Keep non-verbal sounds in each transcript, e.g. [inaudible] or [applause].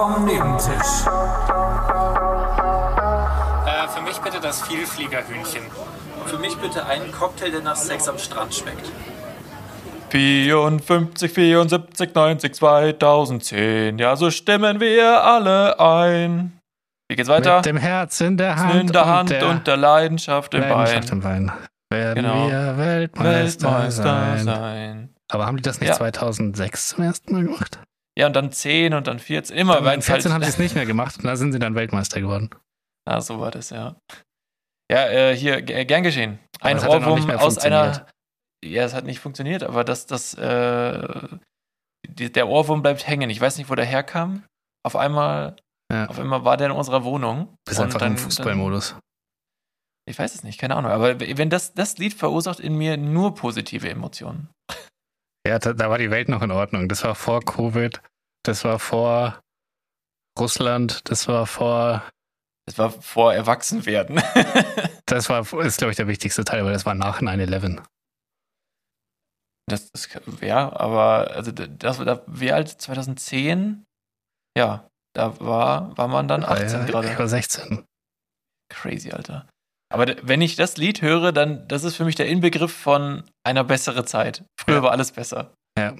vom Nebentisch. Äh, für mich bitte das Vielfliegerhühnchen. Für mich bitte einen Cocktail, der nach Sex am Strand schmeckt. 54, 74, 90, 2010. Ja, so stimmen wir alle ein. Wie geht's weiter? Mit dem Herz in der Hand, in der Hand und der, und der Leidenschaft im Leidenschaft Bein. im Bein. Werden Genau. wir Weltmeister, Weltmeister sein. sein. Aber haben die das nicht Ja. 2006 zum ersten Mal gemacht? Ja, und dann 10 und dann 14. Immer, in es halt. 14 haben sie es nicht mehr gemacht und da sind sie dann Weltmeister geworden. Ah, so war das, ja. Ja, äh, hier, g- gern geschehen. Ein dann Ohrwurm aus einer. Ja, es hat nicht funktioniert, aber das, das, äh, die, der Ohrwurm bleibt hängen. Ich weiß nicht, wo der herkam. Auf einmal, Ja. auf einmal war der in unserer Wohnung. Bist Und einfach dann- im Fußballmodus. Dann, ich weiß es nicht, keine Ahnung. Aber wenn das, das Lied verursacht in mir nur positive Emotionen. Ja, da, da war die Welt noch in Ordnung. Das war vor Covid, das war vor Russland, das war vor. Das war vor Erwachsenwerden. [laughs] Das war, ist, glaube ich, der wichtigste Teil, weil das war nach 9-11. Das, das ja, aber also das war da wie alt 2010? Ja, da war war man dann 18 Ja, gerade. Ich war 16. Crazy, Alter. Aber wenn ich das Lied höre, dann das ist für mich der Inbegriff von einer bessere Zeit. Früher Ja. war alles besser. Ja.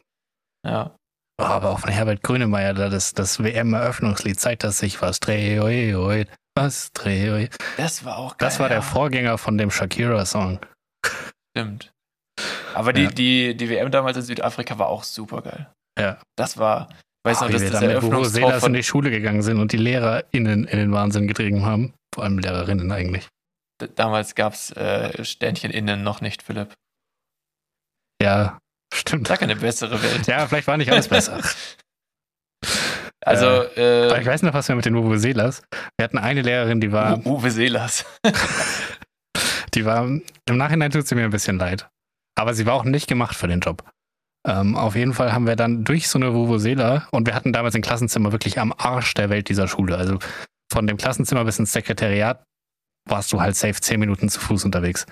Ja. Oh, aber auch von Herbert Grönemeyer, da das, das WM-Eröffnungslied zeigt, dass sich was oi, was drehe, oi. Das war auch geil. Das war der. Vorgänger von dem Shakira-Song. Stimmt. Aber die, Ja. die, die WM damals in Südafrika war auch super geil. Ja. Das war, weiß Oh, noch, dass wir das Eröffnungstor Vuvuzelas in von, die Schule gegangen sind und die LehrerInnen in den Wahnsinn getrieben haben. Vor allem Lehrerinnen eigentlich. Damals gab es äh, Sternchen innen noch nicht, Philipp. Ja, stimmt. Sag eine bessere Welt. Ja, vielleicht war nicht alles [laughs] besser. Also, ich äh, weiß noch, was wir mit den Vuvuzelas. Wir hatten eine Lehrerin, die war, Uwe Seelers. [laughs] die war, im Nachhinein tut sie mir ein bisschen leid. Aber sie war auch nicht gemacht für den Job. Ähm, auf jeden Fall haben wir dann durch so eine Vuvuzela und wir hatten damals ein Klassenzimmer wirklich am Arsch der Welt dieser Schule. Also von dem Klassenzimmer bis ins Sekretariat warst du halt safe zehn Minuten zu Fuß unterwegs.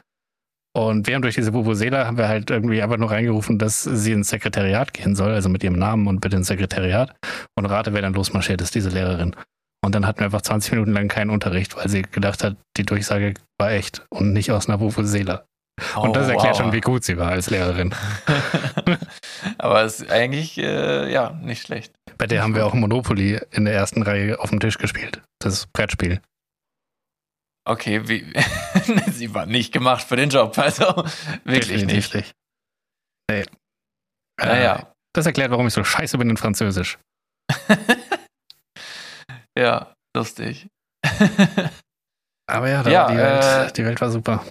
Und haben durch diese Vuvuzela haben wir halt irgendwie einfach nur reingerufen, dass sie ins Sekretariat gehen soll, also mit ihrem Namen und bitte ins Sekretariat. Und rate, wer dann losmarschiert ist, diese Lehrerin. Und dann hatten wir einfach 20 Minuten lang keinen Unterricht, weil sie gedacht hat, die Durchsage war echt und nicht aus einer Vuvuzela. Und das Oh, erklärt wow. schon, wie gut sie war als Lehrerin. [laughs] Aber es ist eigentlich, äh, ja, nicht schlecht. Bei der haben wir auch Monopoly in der ersten Reihe auf dem Tisch gespielt. Das Brettspiel. Okay, wie, [laughs] sie war nicht gemacht für den Job, also wirklich Definitiv nicht. Nee. Äh, Naja, Das erklärt, warum ich so scheiße bin in Französisch. [laughs] ja, lustig. [laughs] Aber ja, Ja, die, Welt, äh, die Welt war super.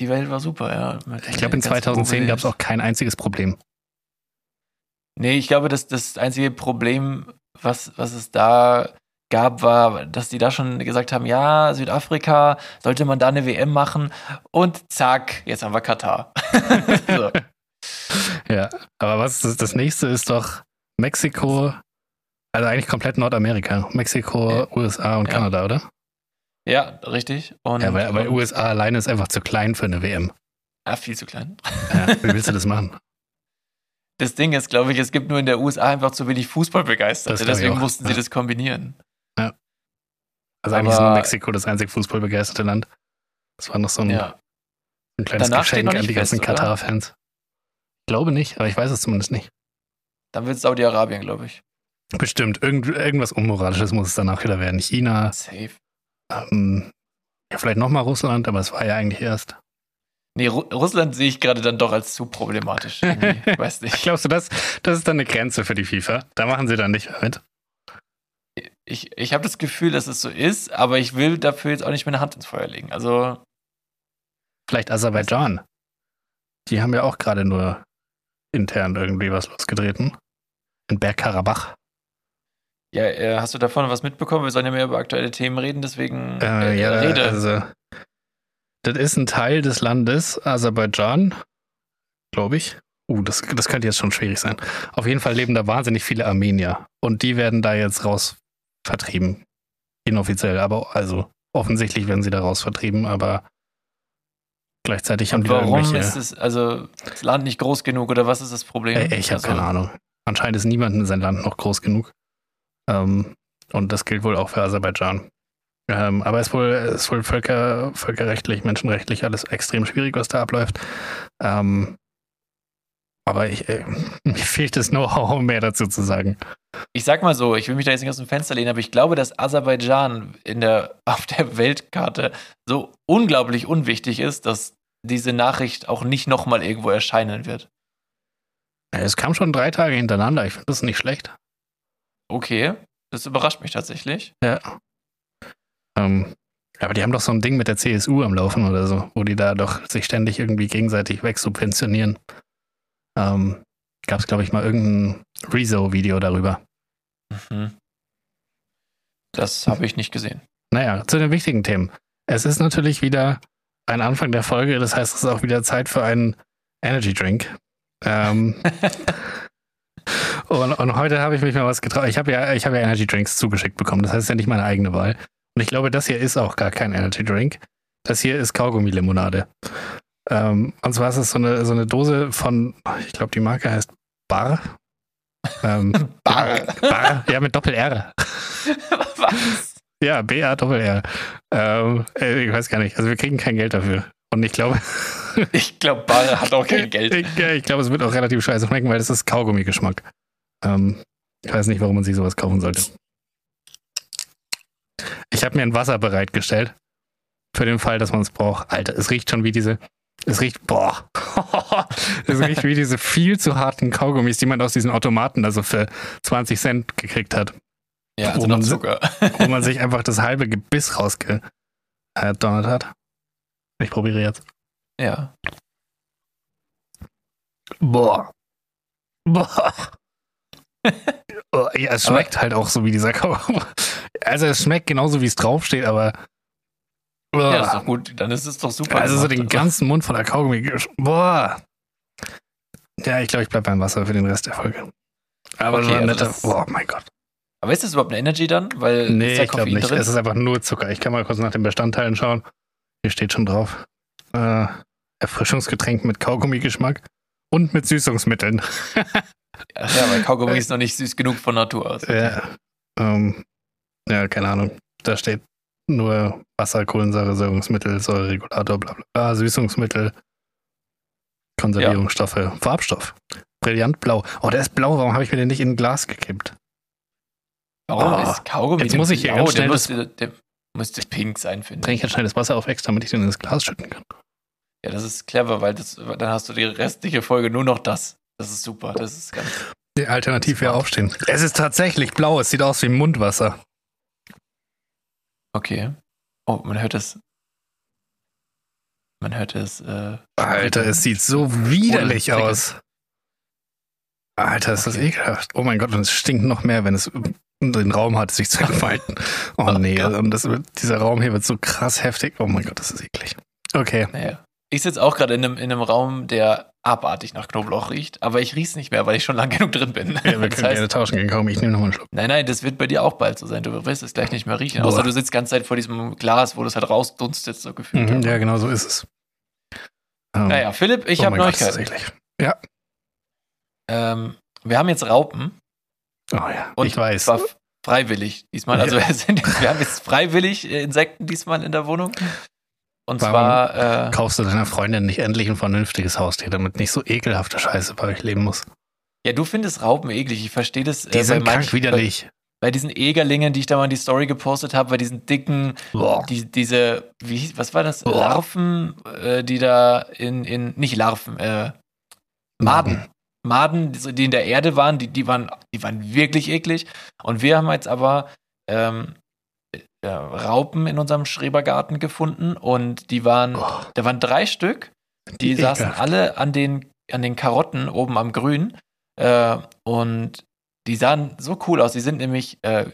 Die Welt war super, ja. Ich glaube, in den ganzen 2010 gab es auch kein einziges Problem. Nee, ich glaube, das, das einzige Problem, was, was es da gab, war, dass die da schon gesagt haben, ja, Südafrika, sollte man da eine WM machen und zack, jetzt haben wir Katar. [laughs] so. Ja, aber was ist das nächste ist doch Mexiko, also eigentlich komplett Nordamerika. Mexiko, Ja. USA und Ja. Kanada, oder? Ja, richtig. Und, Ja, weil, weil USA alleine ist einfach zu klein für eine WM. ja, viel zu klein. Ja, wie willst du das machen? [laughs] Das Ding ist, glaube ich, es gibt nur in der USA einfach zu wenig Fußballbegeisterte, deswegen mussten sie das kombinieren. Also eigentlich ist Aber- nur Mexiko das einzig fußballbegeisterte Land. Das war noch so ein, Ja. ein kleines Danach Geschenk an die ganzen? Katar-Fans. Ich glaube nicht, aber ich weiß es zumindest nicht. Dann wird es Saudi-Arabien, glaube ich. Bestimmt. Irgend, irgendwas Unmoralisches muss es danach wieder werden. China, Safe. ähm, ja, vielleicht nochmal Russland, aber es war ja eigentlich erst. Nee, Ru Russland sehe ich gerade dann doch als zu problematisch. Irgendwie. [laughs] Weiß nicht. Glaubst du, das, das ist dann eine Grenze für die FIFA? Da machen sie dann nicht mehr mit. Ich, ich habe das Gefühl, dass es so ist, aber ich will dafür jetzt auch nicht meine Hand ins Feuer legen. Also, Vielleicht Aserbaidschan. Die haben ja auch gerade nur intern irgendwie was losgetreten. In Bergkarabach. ja, äh, hast du davon was mitbekommen? Wir sollen ja mehr über aktuelle Themen reden, deswegen Äh, ja, rede. also das ist ein Teil des Landes Aserbaidschan, glaube ich. Uh, das, das könnte jetzt schon schwierig sein. Auf jeden Fall leben da wahnsinnig viele Armenier und die werden da jetzt raus vertrieben. Inoffiziell, aber also offensichtlich werden sie da raus vertrieben, aber gleichzeitig haben Und die da warum irgendwelche. ist es, also, das Land nicht groß genug oder was ist das Problem? Äh, ich habe also, keine Ahnung. Anscheinend ist niemand in sein Land noch groß genug. Ähm, Und das gilt wohl auch für Aserbaidschan. Ähm, aber es ist wohl, ist wohl völker, völkerrechtlich, menschenrechtlich alles extrem schwierig, was da abläuft. Ähm, aber ich, äh, [laughs] mir fehlt das Know-how, um mehr dazu zu sagen. Ich sag mal so, ich will mich da jetzt nicht aus dem Fenster lehnen, aber ich glaube, dass Aserbaidschan in der, [laughs] auf der Weltkarte so unglaublich unwichtig ist, dass diese Nachricht auch nicht nochmal irgendwo erscheinen wird. Es kam schon drei Tage hintereinander. Ich finde das nicht schlecht. Okay, das überrascht mich tatsächlich. Ja. Ähm, aber die haben doch so ein Ding mit der CSU am Laufen oder so, wo die da doch sich ständig irgendwie gegenseitig wegsubventionieren. Ähm, Gab es, glaube ich, mal irgendein Rezo-Video darüber. Mhm. Das habe ich nicht gesehen. Naja, zu den wichtigen Themen. Es ist natürlich wieder ein Anfang der Folge, das heißt, es ist auch wieder Zeit für einen Energy Drink. Ähm, [laughs] und, und, heute habe ich mich mal was getraut. Ich habe ja, ich habe ja Energy Drinks zugeschickt bekommen. Das heißt, es ist ja nicht meine eigene Wahl. Und ich glaube, das hier ist auch gar kein Energy Drink. Das hier ist Kaugummi-Limonade. Ähm, und zwar ist es so eine, so eine Dose von, ich glaube, die Marke heißt Bar. Ähm, [laughs] Bar. Bar, ja, mit Doppel-R. Was? Ja, B-A Doppel-R. Ähm, äh, ich weiß gar nicht. Also wir kriegen kein Geld dafür. Und ich glaube. [laughs] ich glaube, Bar hat auch kein Geld. Ich, ich glaube, es wird auch relativ scheiße schmecken, weil das ist Kaugummi-Geschmack. Ähm, ich weiß nicht, warum man sich sowas kaufen sollte. Ich habe mir ein Wasser bereitgestellt. Für den Fall, dass man es braucht. Alter, es riecht schon wie diese. Es riecht, boah. [laughs] es riecht wie diese viel zu harten Kaugummis, die man aus diesen Automaten also für 20 Cent gekriegt hat. Ja, also noch Zucker. [laughs] wo man sich einfach das halbe Gebiss rausgedonnert hat. Ich probiere jetzt. Ja. Boah. Boah. [laughs] oh, ja, es schmeckt aber halt auch so wie dieser Kaugummi. Also es schmeckt genauso, wie es draufsteht, aber. Boah. Ja, ist doch gut. Dann ist es doch super. Also so den ganzen Mund voller Kaugummi. Boah. Ja, ich glaube, ich bleibe beim Wasser für den Rest der Folge. Aber okay, also netter. Oh mein Gott. Aber ist das überhaupt eine Energy dann? Weil nee, ich glaube nicht. Drin? Es ist einfach nur Zucker. Ich kann mal kurz nach den Bestandteilen schauen. Hier steht schon drauf. Äh, Erfrischungsgetränk mit Kaugummi-Geschmack und mit Süßungsmitteln. ja, weil Kaugummi [laughs] ist noch nicht süß genug von Natur aus. Ja, ähm, ja, keine Ahnung. Da steht nur Wasser, Kohlensäure, Säureregulator, bla bla bla, Süßungsmittel, Konservierungsstoffe, ja. Farbstoff. Brillant blau. Oh, der ist blau. Warum habe ich mir den nicht in ein Glas gekippt? Warum oh, ist Kaugummi Jetzt muss ich hier ganz schnell das, der, Müsste pink sein, finde ich. Trinke ich jetzt schnell das Wasser auf extra, damit ich den in das Glas schütten kann. Ja, das ist clever, weil das, dann hast du die restliche Folge nur noch das. Das ist super. Das ist ganz. Die Alternativ wäre aufstehen. Es ist tatsächlich blau. Es sieht aus wie Mundwasser. Okay. Oh, man hört es. Man hört es. Äh, Alter, es sieht so widerlich aus. Alter, ist das ekelhaft. Oh mein Gott, und es stinkt noch mehr, wenn es den Raum hat, sich zu entfalten. Oh, [laughs] oh nee, und das, dieser Raum hier wird so krass heftig. Oh mein Gott, das ist eklig. Okay. Naja. Ich sitze auch gerade in einem, in einem Raum, der abartig nach Knoblauch riecht, aber ich riech's nicht mehr, weil ich schon lang [laughs] genug drin bin. Ja, wir können das heißt, gerne tauschen gehen, kaum. Ich nehme nochmal einen Schluck. Nein, nein, das wird bei dir auch bald so sein. Du wirst es gleich nicht mehr riechen. Boah. Außer du sitzt die ganze Zeit vor diesem Glas, wo das halt rausdunstet, so gefühlt. Mhm, ja, genau so ist es. Um, naja, Philipp, ich oh habe Neuigkeiten. Gott, ja. Ähm, wir haben jetzt Raupen. Oh ja, und ich weiß. Zwar freiwillig diesmal. Also [laughs] wir, sind, wir haben jetzt freiwillig Insekten diesmal in der Wohnung. Und Warum zwar. Äh, kaufst du deiner Freundin nicht endlich ein vernünftiges Haustier, damit nicht so ekelhafte Scheiße bei euch leben muss? Ja, du findest Raupen eklig. Ich verstehe das. Die äh, sind krank widerlich. Bei, bei, diesen Egerlingen, die ich da mal in die Story gepostet habe, bei diesen dicken, die, diese, wie, was war das? Boah. Larven, äh, die da in, in, nicht Larven, äh, Maden. Maden, die in der Erde waren, die, die, waren, die waren wirklich eklig. Und wir haben jetzt aber ähm, äh, Raupen in unserem Schrebergarten gefunden und die waren, oh. da waren drei Stück, die, die saßen alle an den, an den Karotten oben am Grün äh, und die sahen so cool aus. Die sind nämlich äh,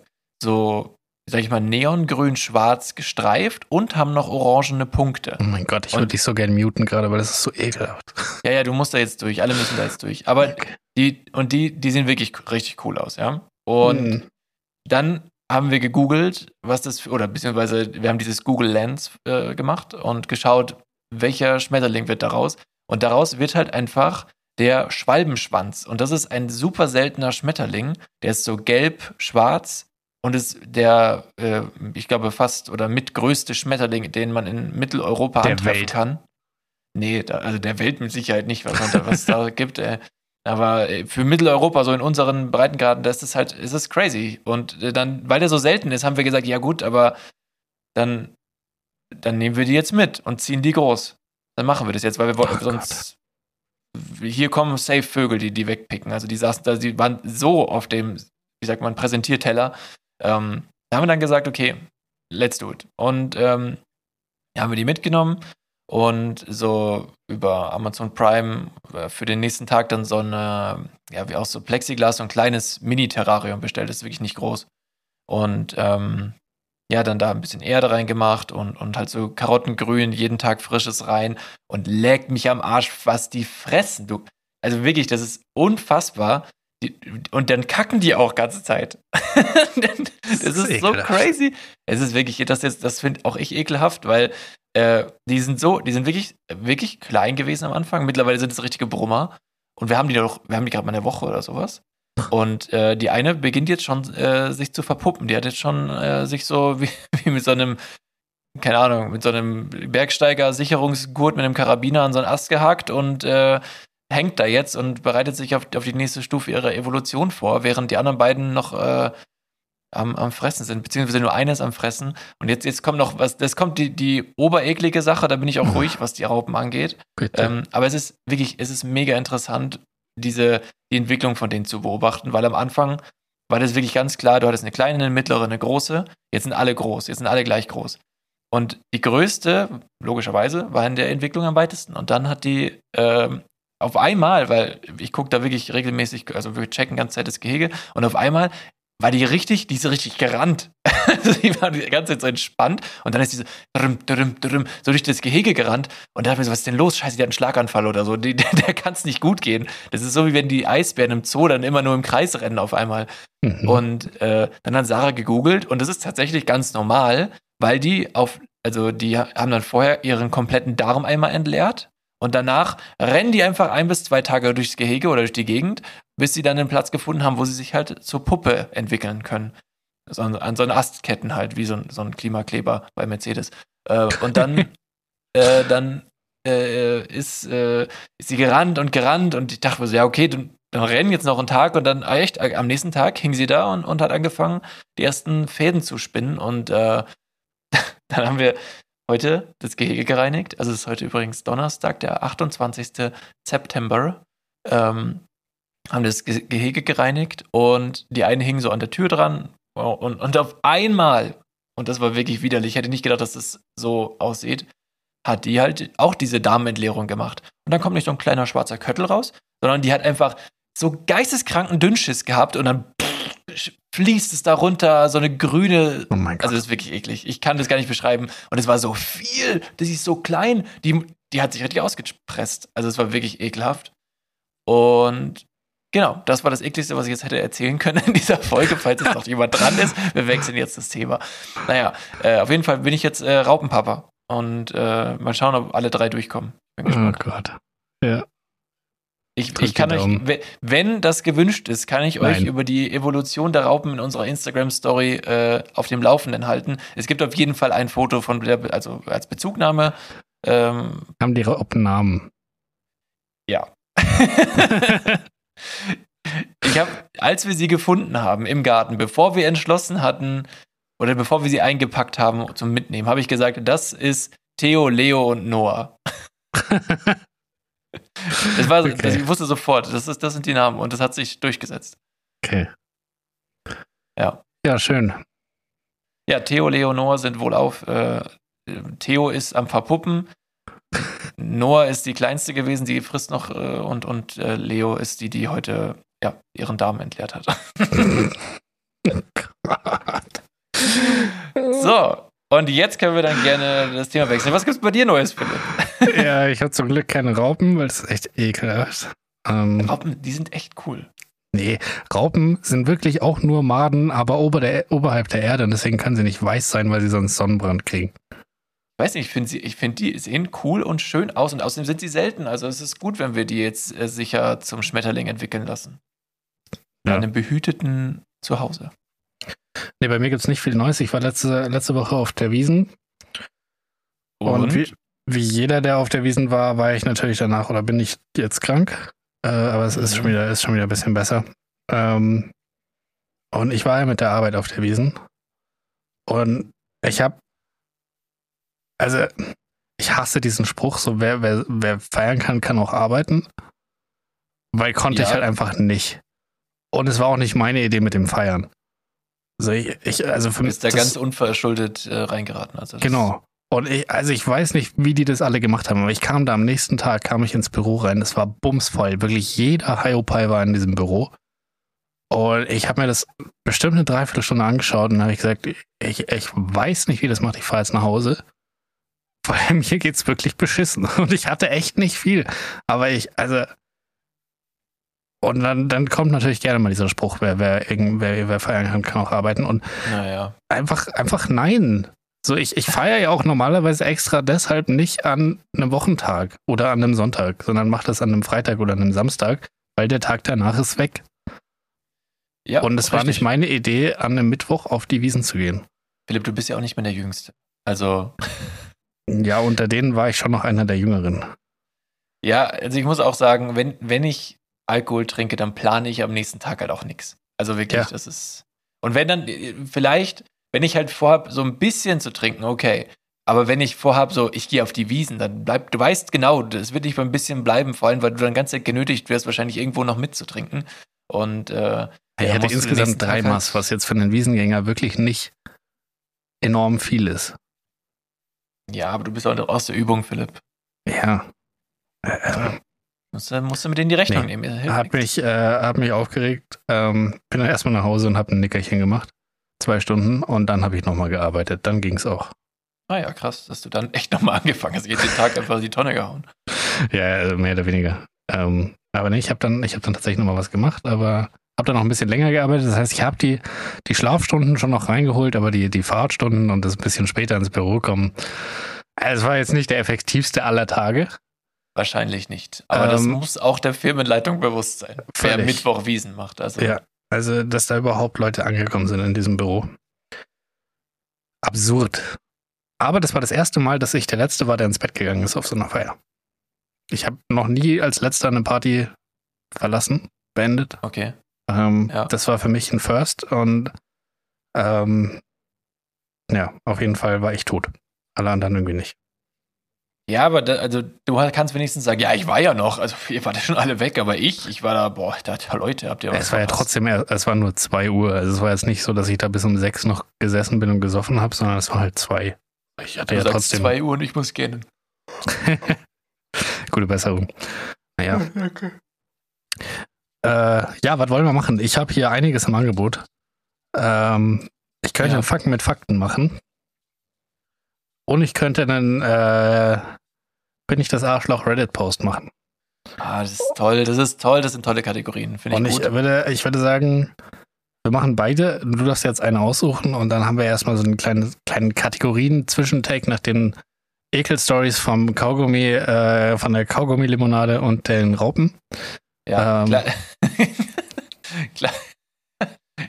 so sag ich mal, neongrün-schwarz gestreift und haben noch orangene Punkte. Oh mein Gott, ich würde dich so gerne muten gerade, weil das ist so ekelhaft. Ja, ja, du musst da jetzt durch. Alle müssen da jetzt durch. Aber okay. die, und die, die sehen wirklich richtig cool aus, ja. Und hm. dann haben wir gegoogelt, was das, oder beziehungsweise wir haben dieses Google Lens äh, gemacht und geschaut, welcher Schmetterling wird daraus. Und daraus wird halt einfach der Schwalbenschwanz. Und das ist ein super seltener Schmetterling. Der ist so gelb-schwarz und ist der, äh, ich glaube, fast oder mitgrößte Schmetterling, den man in Mitteleuropa Der antreffen Welt. kann. Nee, da, also der Welt mit Sicherheit nicht, was, man da, was es [laughs] da gibt. Äh. Aber äh, für Mitteleuropa, so in unseren Breitengraden, da ist es halt, ist es crazy. Und äh, dann, weil der so selten ist, haben wir gesagt, ja gut, aber dann, dann nehmen wir die jetzt mit und ziehen die groß. Dann machen wir das jetzt, weil wir wollten Oh sonst. Hier kommen safe Vögel, die die wegpicken. Also die saßen da, die waren so auf dem, wie sagt man, Präsentierteller. Ähm, da haben wir dann gesagt, okay, let's do it. Und ähm, haben wir die mitgenommen und so über Amazon Prime äh, für den nächsten Tag dann so eine, ja, wie auch so Plexiglas, so ein kleines Mini-Terrarium bestellt. Das ist wirklich nicht groß. Und ähm, ja, dann da ein bisschen Erde reingemacht und, und halt so Karottengrün, jeden Tag frisches rein und leckt mich am Arsch, was die fressen. Du, also wirklich, das ist unfassbar. Die, und dann kacken die auch ganze Zeit. [laughs] das ist so crazy. Es ist wirklich, das jetzt, das finde auch ich ekelhaft, weil äh, die sind so, die sind wirklich, wirklich klein gewesen am Anfang. Mittlerweile sind es richtige Brummer. Und wir haben die doch, wir haben die gerade mal eine Woche oder sowas. Und äh, die eine beginnt jetzt schon äh, sich zu verpuppen. Die hat jetzt schon äh, sich so wie, [laughs] wie mit so einem, keine Ahnung, mit so einem Bergsteiger-Sicherungsgurt mit einem Karabiner an so einen Ast gehackt und äh, hängt da jetzt und bereitet sich auf, auf die nächste Stufe ihrer Evolution vor, während die anderen beiden noch äh, am, am Fressen sind, beziehungsweise nur eines am Fressen. Und jetzt, jetzt kommt noch was, das kommt die, die obereklige Sache, da bin ich auch ruhig, was die Raupen angeht. Ähm, aber es ist wirklich, es ist mega interessant, diese, die Entwicklung von denen zu beobachten, weil am Anfang war das wirklich ganz klar, du hattest eine kleine, eine mittlere, eine große, jetzt sind alle groß, jetzt sind alle gleich groß. Und die größte, logischerweise, war in der Entwicklung am weitesten. Und dann hat die ähm, auf einmal, weil ich gucke da wirklich regelmäßig, also wir checken ganze Zeit das Gehege, und auf einmal war die richtig, die ist richtig gerannt. [laughs] Also die war die ganze Zeit so entspannt und dann ist die so, drüm, drüm, drüm, so durch das Gehege gerannt und da dachte ich mir so, was ist denn los? Scheiße, die hat einen Schlaganfall oder so. Die, [laughs] der der kann es nicht gut gehen. Das ist so, wie wenn die Eisbären im Zoo dann immer nur im Kreis rennen auf einmal. Mhm. Und äh, dann hat Sarah gegoogelt und das ist tatsächlich ganz normal, weil die auf, also die haben dann vorher ihren kompletten Darm einmal entleert und danach rennen die einfach ein bis zwei Tage durchs Gehege oder durch die Gegend, bis sie dann einen Platz gefunden haben, wo sie sich halt zur Puppe entwickeln können. So, an so einen Astketten halt, wie so ein, so ein Klimakleber bei Mercedes. Äh, und dann, [laughs] äh, dann äh, ist, äh, ist sie gerannt und gerannt und ich dachte mir so, ja, okay, dann, dann rennen jetzt noch einen Tag und dann, ah, echt, äh, am nächsten Tag hing sie da und, und hat angefangen, die ersten Fäden zu spinnen und äh, [laughs] dann haben wir heute das Gehege gereinigt. Also es ist heute übrigens Donnerstag, der 28. September. Ähm, haben das Ge Gehege gereinigt und die eine hing so an der Tür dran und, und auf einmal, und das war wirklich widerlich, ich hätte nicht gedacht, dass das so aussieht, hat die halt auch diese Darmentleerung gemacht. Und dann kommt nicht so ein kleiner schwarzer Köttel raus, sondern die hat einfach so geisteskranken Dünnschiss gehabt und dann pff, fließt es da runter, so eine grüne, oh mein Gott. also das ist wirklich eklig. Ich kann das gar nicht beschreiben. Und es war so viel, das ist so klein, die, die hat sich richtig ausgepresst. Also es war wirklich ekelhaft. Und genau, das war das ekligste, was ich jetzt hätte erzählen können in dieser Folge, falls jetzt noch jemand dran ist. [laughs] Wir wechseln jetzt das Thema. Naja, äh, auf jeden Fall bin ich jetzt äh, Raupenpapa. Und äh, mal schauen, ob alle drei durchkommen. Bin oh. Gott. Ja. Ich, ich kann euch, wenn das gewünscht ist, kann ich euch Nein. über die Evolution der Raupen in unserer Instagram-Story äh, auf dem Laufenden halten. Es gibt auf jeden Fall ein Foto von der, also als Bezugnahme. Ähm, Haben die Raupen Namen? ja. [laughs] [laughs] ich habe, als wir sie gefunden haben im Garten, bevor wir entschlossen hatten, oder bevor wir sie eingepackt haben zum Mitnehmen, habe ich gesagt, das ist Theo, Leo und Noah. [laughs] Das war, Okay. das, ich wusste sofort, das, ist, das sind die Namen und das hat sich durchgesetzt. Okay. Ja. Ja, schön. Ja, Theo, Leo, Noah sind wohl auf. Äh, Theo ist am Verpuppen. Noah ist die kleinste gewesen, die frisst noch äh, und, und äh, Leo ist die, die heute ja, ihren Darm entleert hat. [laughs] so, und jetzt können wir dann gerne das Thema wechseln. Was gibt's bei dir Neues, Philipp? [laughs] ja, ich habe zum Glück keine Raupen, weil ist echt ekelhaft. Ähm, Raupen, die sind echt cool. nee, Raupen sind wirklich auch nur Maden, aber ober der, oberhalb der Erde und deswegen können sie nicht weiß sein, weil sie sonst Sonnenbrand kriegen. Ich weiß nicht, ich finde sie, ich finde die sehen cool und schön aus und außerdem sind sie selten. Also es ist gut, wenn wir die jetzt äh, sicher zum Schmetterling entwickeln lassen. In Ja. einem behüteten Zuhause. Nee, bei mir gibt es nicht viel Neues. Ich war letzte, letzte Woche auf der Wiesen. Und, und wie, wie, jeder, der auf der Wiesen war, war ich natürlich danach oder bin ich jetzt krank. Äh, aber es ist, schon wieder, ist schon wieder ein bisschen besser. Ähm, und ich war ja mit der Arbeit auf der Wiesen. Und ich habe, also ich hasse diesen Spruch, so wer, wer, wer feiern kann, kann auch arbeiten. Weil konnte ja. ich halt einfach nicht. Und es war auch nicht meine Idee mit dem Feiern. Also, ich, ich, also für mich. Ist da ganz unverschuldet äh, reingeraten. Also genau. Und ich, also ich weiß nicht, wie die das alle gemacht haben, aber ich kam da am nächsten Tag, kam ich ins Büro rein. Es war bumsvoll. Wirklich jeder Hiopai war in diesem Büro. Und ich habe mir das bestimmt eine Dreiviertelstunde angeschaut und habe ich gesagt, ich, ich weiß nicht, wie das macht. Ich fahre jetzt nach Hause. Vor allem hier geht's wirklich beschissen. [laughs] Und ich hatte echt nicht viel. Aber ich, also. Und dann, dann kommt natürlich gerne mal dieser Spruch, wer, wer, wer, wer feiern kann, kann auch arbeiten. Und naja. einfach, einfach nein. So, ich, ich feiere ja auch normalerweise extra deshalb nicht an einem Wochentag oder an einem Sonntag, sondern mache das an einem Freitag oder an einem Samstag, weil der Tag danach ist weg. Ja, und es war nicht meine Idee, an einem Mittwoch auf die Wiesen zu gehen. Philipp, du bist ja auch nicht mehr der Jüngste. Also. [laughs] Ja, unter denen war ich schon noch einer der Jüngeren. Ja, also ich muss auch sagen, wenn, wenn ich Alkohol trinke, dann plane ich am nächsten Tag halt auch nichts. Also wirklich, ja. das ist. Und wenn dann, vielleicht, wenn ich halt vorhab, so ein bisschen zu trinken, okay. Aber wenn ich vorhab, so, ich gehe auf die Wiesen, dann bleibt, du weißt genau, das wird nicht beim bisschen bleiben, vor allem, weil du dann ganz genötigt wirst, wahrscheinlich irgendwo noch mitzutrinken. Und äh, ich ja, hatte insgesamt drei Maß, was jetzt für einen Wiesengänger wirklich nicht enorm viel ist. Ja, aber du bist auch aus der Übung, Philipp. Ja. Äh, musst, du, musst du mit denen die Rechnung nee. nehmen. Hat mich, äh, hat mich aufgeregt. Ähm, bin dann erstmal nach Hause und habe ein Nickerchen gemacht zwei Stunden und dann habe ich nochmal gearbeitet. Dann ging es auch. Ah ja, krass, dass du dann echt nochmal [laughs] angefangen hast. Jeden Tag einfach die Tonne gehauen. Ja, also mehr oder weniger. Ähm, aber nee, ich habe dann, hab dann tatsächlich nochmal was gemacht, aber habe dann noch ein bisschen länger gearbeitet. Das heißt, ich habe die, die Schlafstunden schon noch reingeholt, aber die, die Fahrtstunden und das ein bisschen später ins Büro kommen. Also es war jetzt nicht der effektivste aller Tage. Wahrscheinlich nicht. Aber ähm, das muss auch der Firmenleitung bewusst sein, völlig. wer Mittwoch Wiesen macht. Also. Ja, also, dass da überhaupt Leute angekommen sind in diesem Büro. Absurd. Aber das war das erste Mal, dass ich der Letzte war, der ins Bett gegangen ist auf so einer Feier. Ich habe noch nie als Letzter eine Party verlassen, beendet. Okay. Ähm, ja. Das war für mich ein First und ähm, ja, auf jeden Fall war ich tot. Alle anderen irgendwie nicht. Ja, aber da, also du kannst wenigstens sagen, ja, ich war ja noch, also [laughs] ihr wart ja schon alle weg, aber ich, ich war da, boah, da, ja, Leute, habt ihr was Es war ja trotzdem, es war nur zwei Uhr, also es war jetzt nicht so, dass ich da bis um sechs noch gesessen bin und gesoffen habe, sondern es war halt zwei. Ich hatte du ja trotzdem zwei Uhr und ich muss gehen. [laughs] Gute Besserung. Naja. [laughs] Okay. Äh, ja, was wollen wir machen? Ich habe hier einiges im Angebot. Ähm, ich könnte ja. einen Fakten mit Fakten machen. Und ich könnte einen äh, Bin ich das Arschloch Reddit-Post machen. Ah, das ist toll, das ist toll, das sind tolle Kategorien. Finde ich und ich würde, ich würde sagen, wir machen beide. Du darfst jetzt eine aussuchen und dann haben wir erstmal so einen kleinen, kleinen Kategorien-Zwischentake nach den Ekel-Stories vom Kaugummi, äh, von der Kaugummi-Limonade und den Raupen. Ja, ähm, klar. [laughs] klar.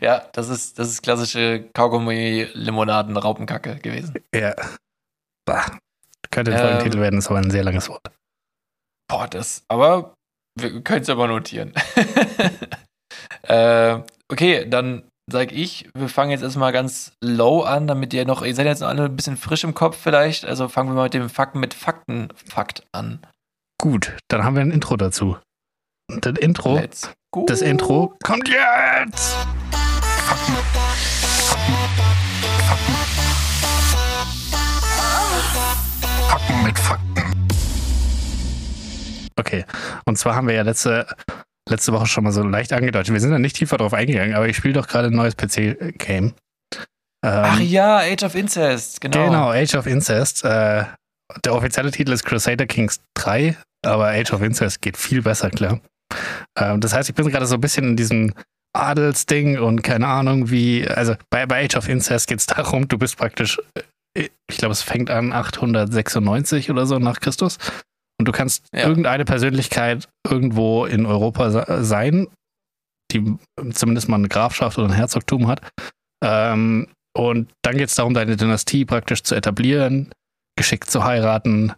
Ja, das ist, das ist klassische Kaugummi-Limonaden-Raupenkacke gewesen. Ja. Bah. Könnte ein ähm, Folgentitel werden, ist aber ein sehr langes Wort. Boah, das, aber wir können es aber notieren. [laughs] äh, okay, dann sag ich, wir fangen jetzt erstmal ganz low an, damit ihr noch, ihr seid jetzt noch alle ein bisschen frisch im Kopf vielleicht, also fangen wir mal mit dem Fakten mit Fakten-Fakt an. Gut, dann haben wir ein Intro dazu. Und das Intro, das Intro kommt jetzt! Fakten mit Fakten. Okay, und zwar haben wir ja letzte, letzte Woche schon mal so leicht angedeutet. Wir sind da nicht tiefer drauf eingegangen, aber ich spiele doch gerade ein neues PC-Game. Ähm, Ach ja, Age of Incest, genau. Genau, Age of Incest. Äh, der offizielle Titel ist Crusader Kings 3, aber Age of Incest geht viel besser, klar. Ähm, das heißt, ich bin gerade so ein bisschen in diesem Adelsding und keine Ahnung wie, also bei, bei Age of Incest geht es darum, du bist praktisch ich glaube, es fängt an 896 oder so nach Christus. Und du kannst ja. irgendeine Persönlichkeit irgendwo in Europa sein, die zumindest mal eine Grafschaft oder ein Herzogtum hat. Ähm, und dann geht es darum, deine Dynastie praktisch zu etablieren, geschickt zu heiraten,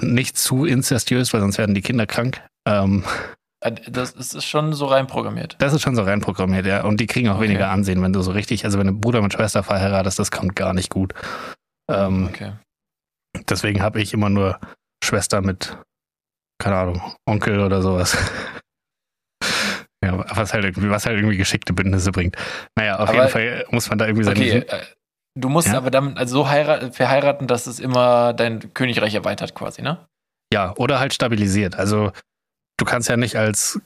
nicht zu inzestiös, weil sonst werden die Kinder krank. Ähm, Äh, Das ist schon so reinprogrammiert. das ist schon so reinprogrammiert, ja. Und die kriegen auch Okay. weniger Ansehen, wenn du so richtig, also wenn du Bruder mit Schwester verheiratest, das kommt gar nicht gut. Ähm, Okay. Deswegen habe ich immer nur Schwester mit, keine Ahnung, Onkel oder sowas. ja, was halt irgendwie, was halt irgendwie geschickte Bündnisse bringt. Naja, auf Aber- jeden Fall muss man da irgendwie seine Okay, äh, du musst Ja? aber dann also so heirat, verheiraten, dass es immer dein Königreich erweitert quasi, ne? Ja, oder halt stabilisiert. Also du kannst ja nicht als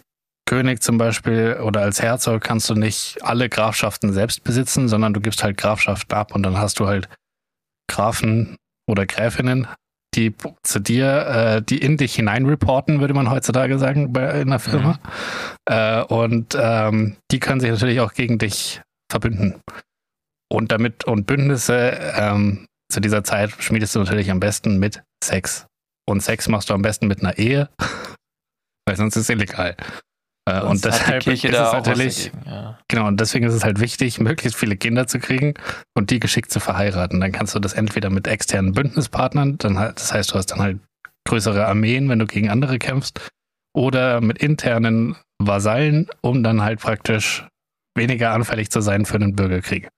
König zum Beispiel oder als Herzog kannst du nicht alle Grafschaften selbst besitzen, sondern du gibst halt Grafschaften ab und dann hast du halt Grafen oder Gräfinnen, die zu dir, äh, die in dich hineinreporten, würde man heutzutage sagen, bei in der Firma. Äh, und ähm, die können sich natürlich auch gegen dich verbünden. Und damit, und Bündnisse ähm, zu dieser Zeit schmiedest du natürlich am besten mit Sex. Und Sex machst du am besten mit einer Ehe, weil sonst ist es illegal. Äh, und deshalb ist es natürlich, dagegen, ja. genau, und deswegen ist es halt wichtig, möglichst viele Kinder zu kriegen und die geschickt zu verheiraten. Dann kannst du das entweder mit externen Bündnispartnern, dann halt, das heißt, du hast dann halt größere Armeen, wenn du gegen andere kämpfst, oder mit internen Vasallen, um dann halt praktisch weniger anfällig zu sein für einen Bürgerkrieg.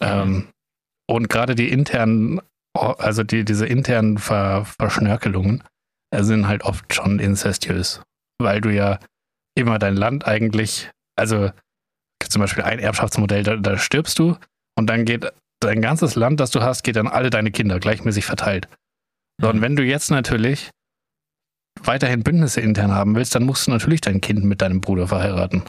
Ähm, und gerade die internen, also die, diese internen Ver Verschnörkelungen sind halt oft schon inzestiös, weil du ja immer dein Land eigentlich, also zum Beispiel ein Erbschaftsmodell, da, da stirbst du und dann geht dein ganzes Land, das du hast, geht an alle deine Kinder gleichmäßig verteilt. So, und Mhm. wenn du jetzt natürlich weiterhin Bündnisse intern haben willst, dann musst du natürlich dein Kind mit deinem Bruder verheiraten.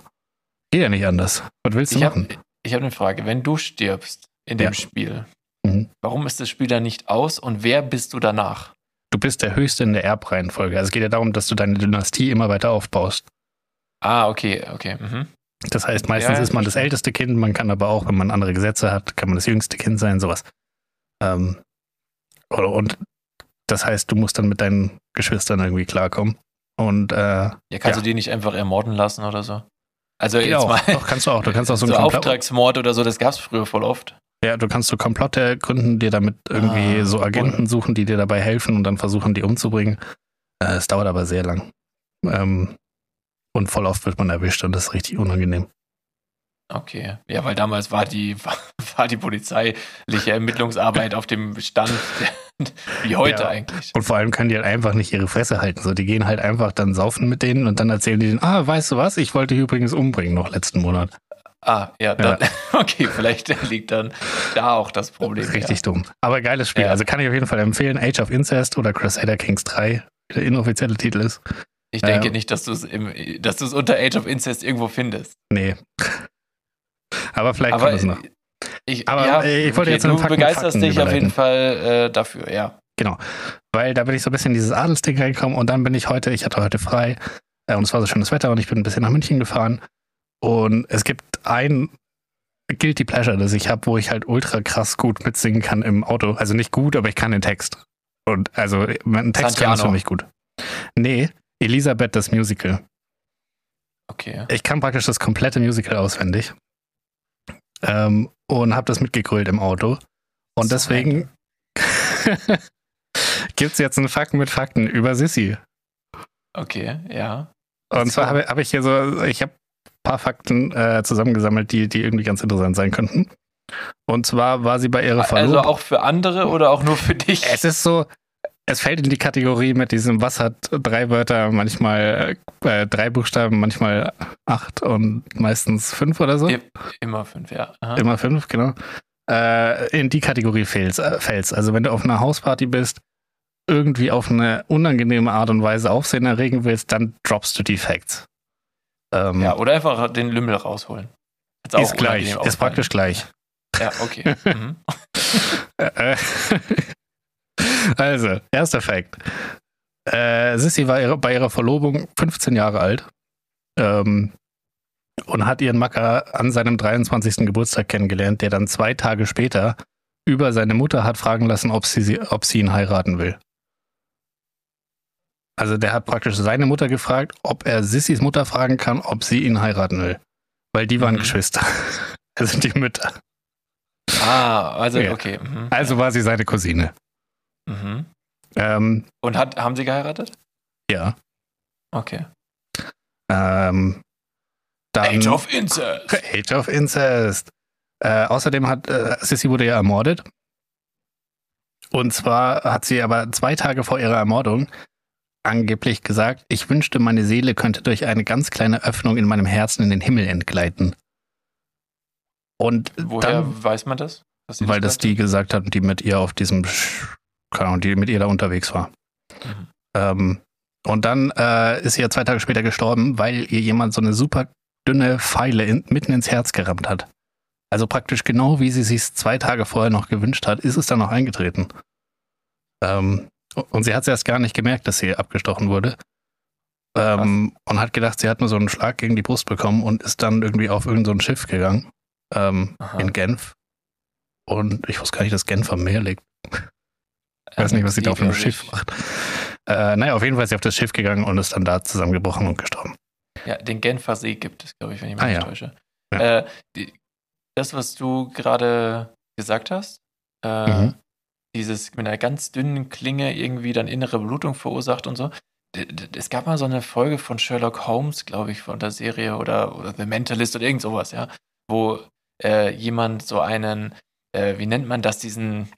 Geht ja nicht anders. Was willst du Ich habe machen? ich hab eine Frage. Wenn du stirbst in dem Ja. Spiel, Mhm. warum ist das Spiel dann nicht aus und wer bist du danach? Du bist der Höchste in der Erbreihenfolge. Also es geht ja darum, dass du deine Dynastie immer weiter aufbaust. Ah, okay, okay. Mhm. Das heißt, meistens Ja, ist man das älteste Kind, man kann aber auch, wenn man andere Gesetze hat, kann man das jüngste Kind sein, sowas. Ähm, und das heißt, du musst dann mit deinen Geschwistern irgendwie klarkommen. Und äh, Ja, kannst Ja. du die nicht einfach ermorden lassen oder so? Also geht jetzt auch. mal Doch, kannst du auch. Du kannst auch so, [laughs] so einen Auftragsmord oder so, das gab es früher voll oft. Ja, du kannst so Komplotte gründen, dir damit irgendwie Ah, so Agenten suchen, die dir dabei helfen und dann versuchen, die umzubringen. Äh, Es dauert aber sehr lang. Ähm, und voll oft wird man erwischt und das ist richtig unangenehm. Okay. Ja, weil damals war die, [laughs] war die polizeiliche Ermittlungsarbeit auf dem Stand [laughs] wie heute Ja. eigentlich. Und vor allem können die halt einfach nicht ihre Fresse halten. So, die gehen halt einfach dann saufen mit denen und dann erzählen die denen, ah, weißt du was, ich wollte dich übrigens umbringen noch letzten Monat. Ah, ja, dann, [laughs] okay, vielleicht liegt dann da auch das Problem. Richtig dumm. Aber geiles Spiel. Ja. Also kann ich auf jeden Fall empfehlen. Age of Incest oder Crusader Kings 3, wie der inoffizielle Titel ist. Ja. Ich denke Ja. nicht, dass du es dass unter Age of Incest irgendwo findest. Nee. Aber vielleicht Aber kommt es noch. ich, Aber, ja, äh, ich wollte jetzt einen du begeisterst Fakten dich auf jeden überleiten. Fall äh, dafür, ja. Weil da bin ich so ein bisschen in dieses Adelsding reingekommen und dann bin ich heute, ich hatte heute frei äh, und es war so schönes Wetter und ich bin ein bisschen nach München gefahren und es gibt ein Guilty Pleasure, das ich habe, wo ich halt ultra krass gut mitsingen kann im Auto. Also nicht gut, aber ich kann den Text. Und also ein Text kann ist für mich gut. Nee, Elisabeth das Musical. Okay. Ich kann praktisch das komplette Musical auswendig. Ähm, und habe das mitgegrölt im Auto. Und So deswegen [laughs] gibt es jetzt einen Fakt mit Fakten über Sissy. Okay, ja. Und zwar habe hab ich hier so, ich habe paar Fakten äh, zusammengesammelt, die, die irgendwie ganz interessant sein könnten. Und zwar war sie bei ihrer Also Verlobung. auch für andere oder auch nur für dich? es ist so, es fällt in die Kategorie mit diesem, was hat drei Wörter, manchmal äh, drei Buchstaben, manchmal acht und meistens fünf oder so. Immer fünf, ja. Aha. Immer fünf, genau. Äh, in die Kategorie fällst, äh, fällst. Also wenn du auf einer Hausparty bist, irgendwie auf eine unangenehme Art und Weise Aufsehen erregen willst, dann droppst du die Facts. Ähm, Ja, oder einfach den Lümmel rausholen. Ist, ist gleich, ist praktisch auffallen. gleich. Ja, okay. [laughs] Mhm. [laughs] Also, erster Fact. Äh, Sissy war ihre, bei ihrer Verlobung 15 Jahre alt ähm, und hat ihren Macker an seinem 23. Geburtstag kennengelernt, der dann zwei Tage später über seine Mutter hat fragen lassen, ob sie- ob sie ihn heiraten will. Also der hat praktisch seine Mutter gefragt, ob er Sissys Mutter fragen kann, ob sie ihn heiraten will. Weil die waren Mhm. Geschwister. [laughs] Also die Mütter. Ah, also Ja. okay. Mhm. Also war sie seine Cousine. Mhm. Ähm, Und hat, haben sie geheiratet? ja. Okay. Ähm, dann, Age of Incest. Age of Incest. Äh, außerdem hat äh, Sissy wurde ja ermordet. Und zwar hat sie aber zwei Tage vor ihrer Ermordung angeblich gesagt, ich wünschte, meine Seele könnte durch eine ganz kleine Öffnung in meinem Herzen in den Himmel entgleiten. Und Woher dann, weiß man das? weil das die gesagt hat, die mit ihr auf diesem, keine Ahnung, die mit ihr da unterwegs war. Mhm. Ähm, und dann äh, ist sie ja zwei Tage später gestorben, weil ihr jemand so eine super dünne Pfeile in, mitten ins Herz gerammt hat. Also praktisch genau wie sie sich zwei Tage vorher noch gewünscht hat, ist es dann noch eingetreten. Ähm, und sie hat es erst gar nicht gemerkt, dass sie abgestochen wurde. Ähm, und hat gedacht, sie hat nur so einen Schlag gegen die Brust bekommen und ist dann irgendwie auf irgendein so ein Schiff gegangen. Ähm, in Genf. Und ich wusste gar nicht, dass Genf am Meer liegt. Ich weiß nicht, was sie da auf dem Schiff macht. Äh, naja, auf jeden Fall ist sie auf das Schiff gegangen und ist dann da zusammengebrochen und gestorben. Ja, den Genfer See gibt es, glaube ich, wenn ich mich Ah, nicht ja. täusche. Ja. Äh, die, das, was du gerade gesagt hast, äh, Mhm. Dieses mit einer ganz dünnen Klinge irgendwie dann innere Blutung verursacht und so. Es gab mal so eine Folge von Sherlock Holmes, glaube ich, von der Serie oder, oder The Mentalist oder irgend sowas, ja, wo äh, jemand so einen, äh, wie nennt man das, diesen,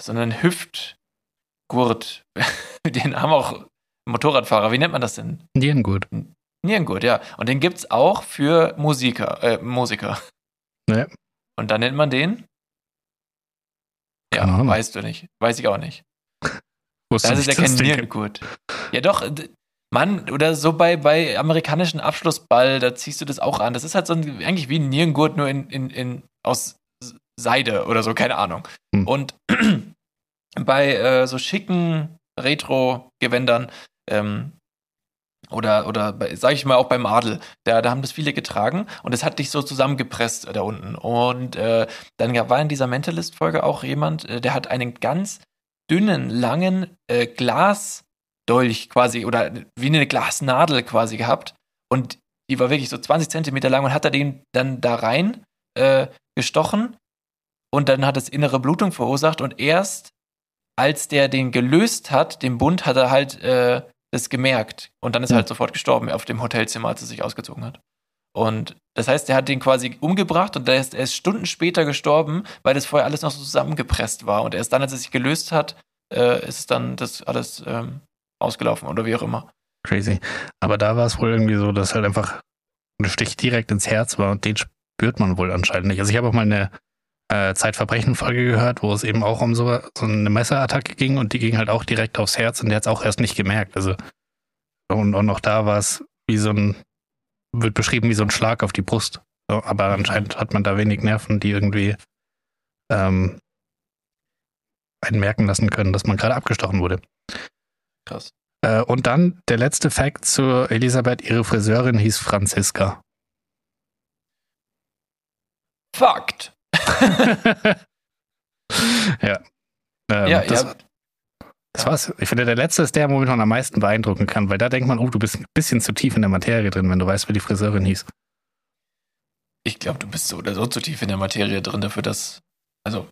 so einen Hüftgurt, [laughs] den haben auch Motorradfahrer, wie nennt man das denn? Nierengut. Nierengurt, ja. Und den gibt's auch für Musiker, äh, Musiker. Ja. Und dann nennt man den? Ja, Keine Ahnung. weißt du nicht. Weiß ich auch nicht. Wusste Das ist ja kein Nierengurt. Ja doch, Mann, oder so bei, bei amerikanischen Abschlussball, da ziehst du das auch an. Das ist halt so ein, eigentlich wie ein Nierengurt, nur in, in, in, aus Seide oder so, keine Ahnung. Hm. Und [clears throat] bei äh, so schicken Retro-Gewändern, ähm, oder, oder bei, sag ich mal, auch beim Adel, da, da haben das viele getragen und es hat dich so zusammengepresst da unten. Und äh, dann war in dieser Mentalist-Folge auch jemand, äh, der hat einen ganz dünnen, langen äh, Glasdolch quasi oder wie eine Glasnadel quasi gehabt. Und die war wirklich so 20 Zentimeter lang und hat er den dann da rein äh, gestochen und dann hat es innere Blutung verursacht. Und erst als der den gelöst hat, den Bund, hat er halt äh, das gemerkt und dann ist er halt sofort gestorben auf dem Hotelzimmer, als er sich ausgezogen hat. Und das heißt, er hat den quasi umgebracht und er ist, er ist Stunden später gestorben, weil das vorher alles noch so zusammengepresst war. Und erst dann, als er sich gelöst hat, äh, ist es dann das alles ähm, ausgelaufen oder wie auch immer. Crazy. Aber da war es wohl irgendwie so, dass halt einfach ein Stich direkt ins Herz war und den spürt man wohl anscheinend nicht. Also ich habe auch mal eine äh, Zeitverbrechen-Folge gehört, wo es eben auch um so, so eine Messerattacke ging und die ging halt auch direkt aufs Herz und der hat es auch erst nicht gemerkt. Also und, und auch da war es wie so ein, wird beschrieben wie so ein Schlag auf die Brust. So, aber anscheinend hat man da wenig Nerven, die irgendwie ähm, einen merken lassen können, dass man gerade abgestochen wurde. Krass. Äh, und dann der letzte Fact zu Elisabeth, ihre Friseurin hieß Franziska. Fakt! [laughs] ja. Ähm, ja, das, ja, das war's. Ich finde, der letzte ist der, womit man am meisten beeindrucken kann, weil da denkt man, oh, du bist ein bisschen zu tief in der Materie drin, wenn du weißt, wie die Friseurin hieß. ich glaube, du bist so oder so zu tief in der Materie drin dafür, dass, also,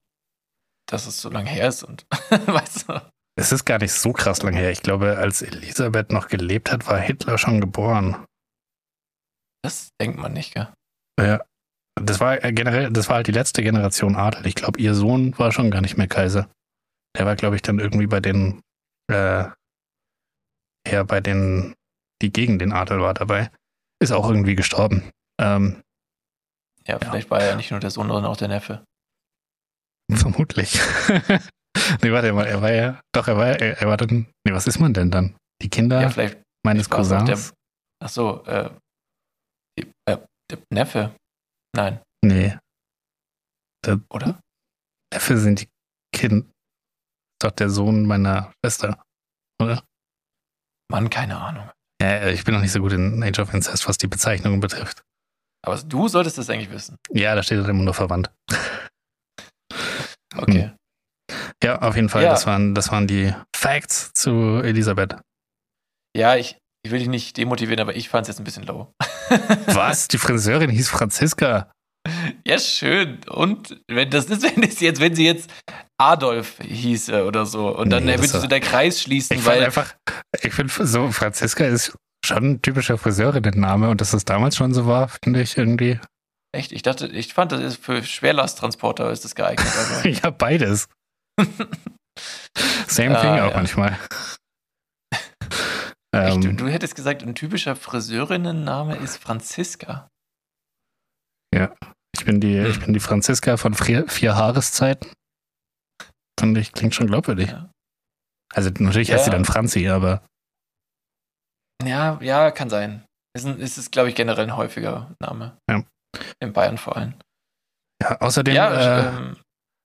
dass es so lange her ist und, [laughs] weißt du, Es ist gar nicht so krass lang her. Ich glaube, als Elisabeth noch gelebt hat, war Hitler schon geboren. das denkt man nicht, gell? Ja. Das war äh, generell, das war halt die letzte Generation Adel. Ich glaube, ihr Sohn war schon gar nicht mehr Kaiser. Der war, glaube ich, dann irgendwie bei den, äh, eher bei den, die gegen den Adel war dabei. Ist auch irgendwie gestorben. Ähm, Ja, vielleicht war er ja nicht nur der Sohn, sondern auch der Neffe. vermutlich. [laughs] nee, warte mal, er war ja, doch, er war, er, er war dann, nee, was ist man denn dann? Die Kinder Ja, vielleicht meines Cousins? Ach so, äh, äh, der Neffe. Nein, Nee, oder? Neffe sind die Kinder. Doch der Sohn meiner Schwester, oder? Mann, keine Ahnung. Ja, ich bin noch nicht so gut in Age of Incest, was die Bezeichnungen betrifft. Aber du solltest das eigentlich wissen. Ja, da steht halt immer nur verwandt. [laughs] Okay. Ja, auf jeden Fall, Ja. das, waren, das waren die Facts zu Elisabeth. Ja, ich, ich will dich nicht demotivieren, aber ich fand es jetzt ein bisschen low. [laughs] Was? Die Friseurin hieß Franziska. Ja, schön. Und wenn das ist, [laughs] wenn es jetzt, wenn sie jetzt Adolf hieße oder so, und dann Nee, das würde war- so der Kreis schließen, Ich weil einfach, ich finde so, Franziska ist schon ein typischer Friseurinnen-Name und dass es damals schon so war, finde ich irgendwie. echt, ich dachte, ich fand, das ist für Schwerlasttransporter ist das geeignet. Aber [laughs] Ja, beides. Same Ah, thing auch ja. manchmal. Echt, du, ähm, hättest gesagt, ein typischer Friseurinnenname ist Franziska. ich, bin die, ich bin die Franziska von vier, vier Haareszeiten. Finde ich, klingt schon glaubwürdig. Ja. Also natürlich heißt sie Ja. dann Franzi, aber Ja, ja, kann sein. Ist, ein, ist es, glaube ich, generell ein häufiger Name. Ja. In Bayern vor allem. ja, außerdem, ja, äh, ähm,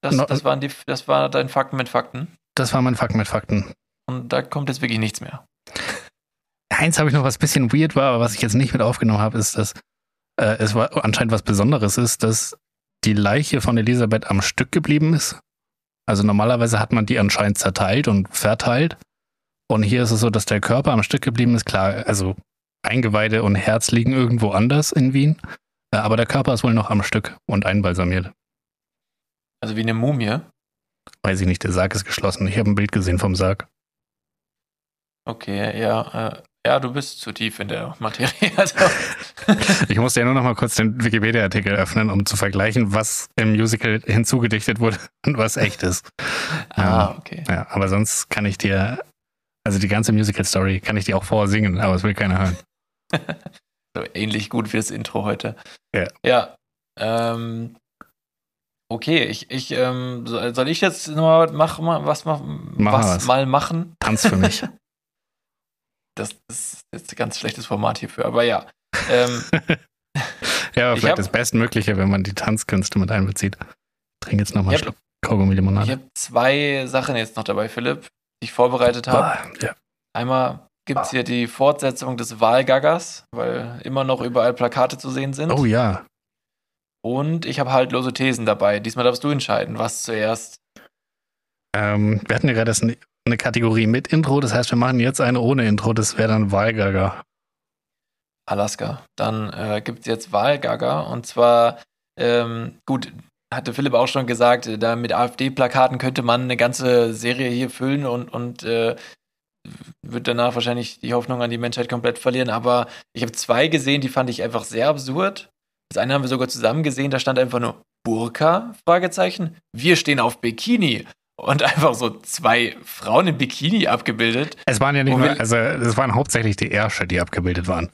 das, no- das, waren die, das war dein Fakten mit Fakten. das war mein Fakt mit Fakten. Und da kommt jetzt wirklich nichts mehr. Eins habe ich noch, was ein bisschen weird war, aber was ich jetzt nicht mit aufgenommen habe, ist, dass äh, es war anscheinend was Besonderes ist, dass die Leiche von Elisabeth am Stück geblieben ist. Also normalerweise hat man die anscheinend zerteilt und verteilt. Und hier ist es so, dass der Körper am Stück geblieben ist. Klar, also Eingeweide und Herz liegen irgendwo anders in Wien. Äh, aber der Körper ist wohl noch am Stück und einbalsamiert. Also wie eine Mumie. Weiß ich nicht, der Sarg ist geschlossen. Ich habe ein Bild gesehen vom Sarg. Okay, ja, äh, ja, du bist zu tief in der Materie. [laughs] Also, Ich musste ja nur noch mal kurz den Wikipedia-Artikel öffnen, um zu vergleichen, was im Musical hinzugedichtet wurde [laughs] und was echt ist. ah, okay. Ja, aber sonst kann ich dir, also die ganze Musical-Story kann ich dir auch vorsingen, aber es will keiner hören. [laughs] So ähnlich gut wie das Intro heute. Ja. Ja. Ähm, okay, ich, ich, ähm, soll ich jetzt noch mach, mal was, mach, Mach was, was. mal machen? Tanz für mich. Das ist jetzt ein ganz schlechtes Format hierfür, aber ja. Ähm, [laughs] ja, aber Ich vielleicht hab- das Bestmögliche, wenn man die Tanzkünste mit einbezieht. Ich trinke jetzt nochmal einen Schluck Kaugummi-Limonade. ich habe zwei Sachen jetzt noch dabei, Philipp, die ich vorbereitet habe. Ah, ja. Einmal gibt es hier die Fortsetzung des Wahlgaggers, weil immer noch überall Plakate zu sehen sind. Oh ja. Und ich habe haltlose Thesen dabei. Diesmal darfst du entscheiden, was zuerst. Ähm, wir hatten ja gerade das- eine Kategorie mit Intro, das heißt, wir machen jetzt eine ohne Intro, das wäre dann Wahlgager. Alaska. Dann äh, gibt es jetzt Wahlgagger und zwar, ähm, gut, hatte Philipp auch schon gesagt, äh, da mit AfD-Plakaten könnte man eine ganze Serie hier füllen und, und äh, wird danach wahrscheinlich die Hoffnung an die Menschheit komplett verlieren. Aber ich habe zwei gesehen, die fand ich einfach sehr absurd. Das eine haben wir sogar zusammen gesehen, da stand einfach nur Burka, Fragezeichen. Wir stehen auf Bikini. Und einfach so zwei Frauen im Bikini abgebildet. Es waren ja nicht nur, also es waren hauptsächlich die Ärsche, die abgebildet waren.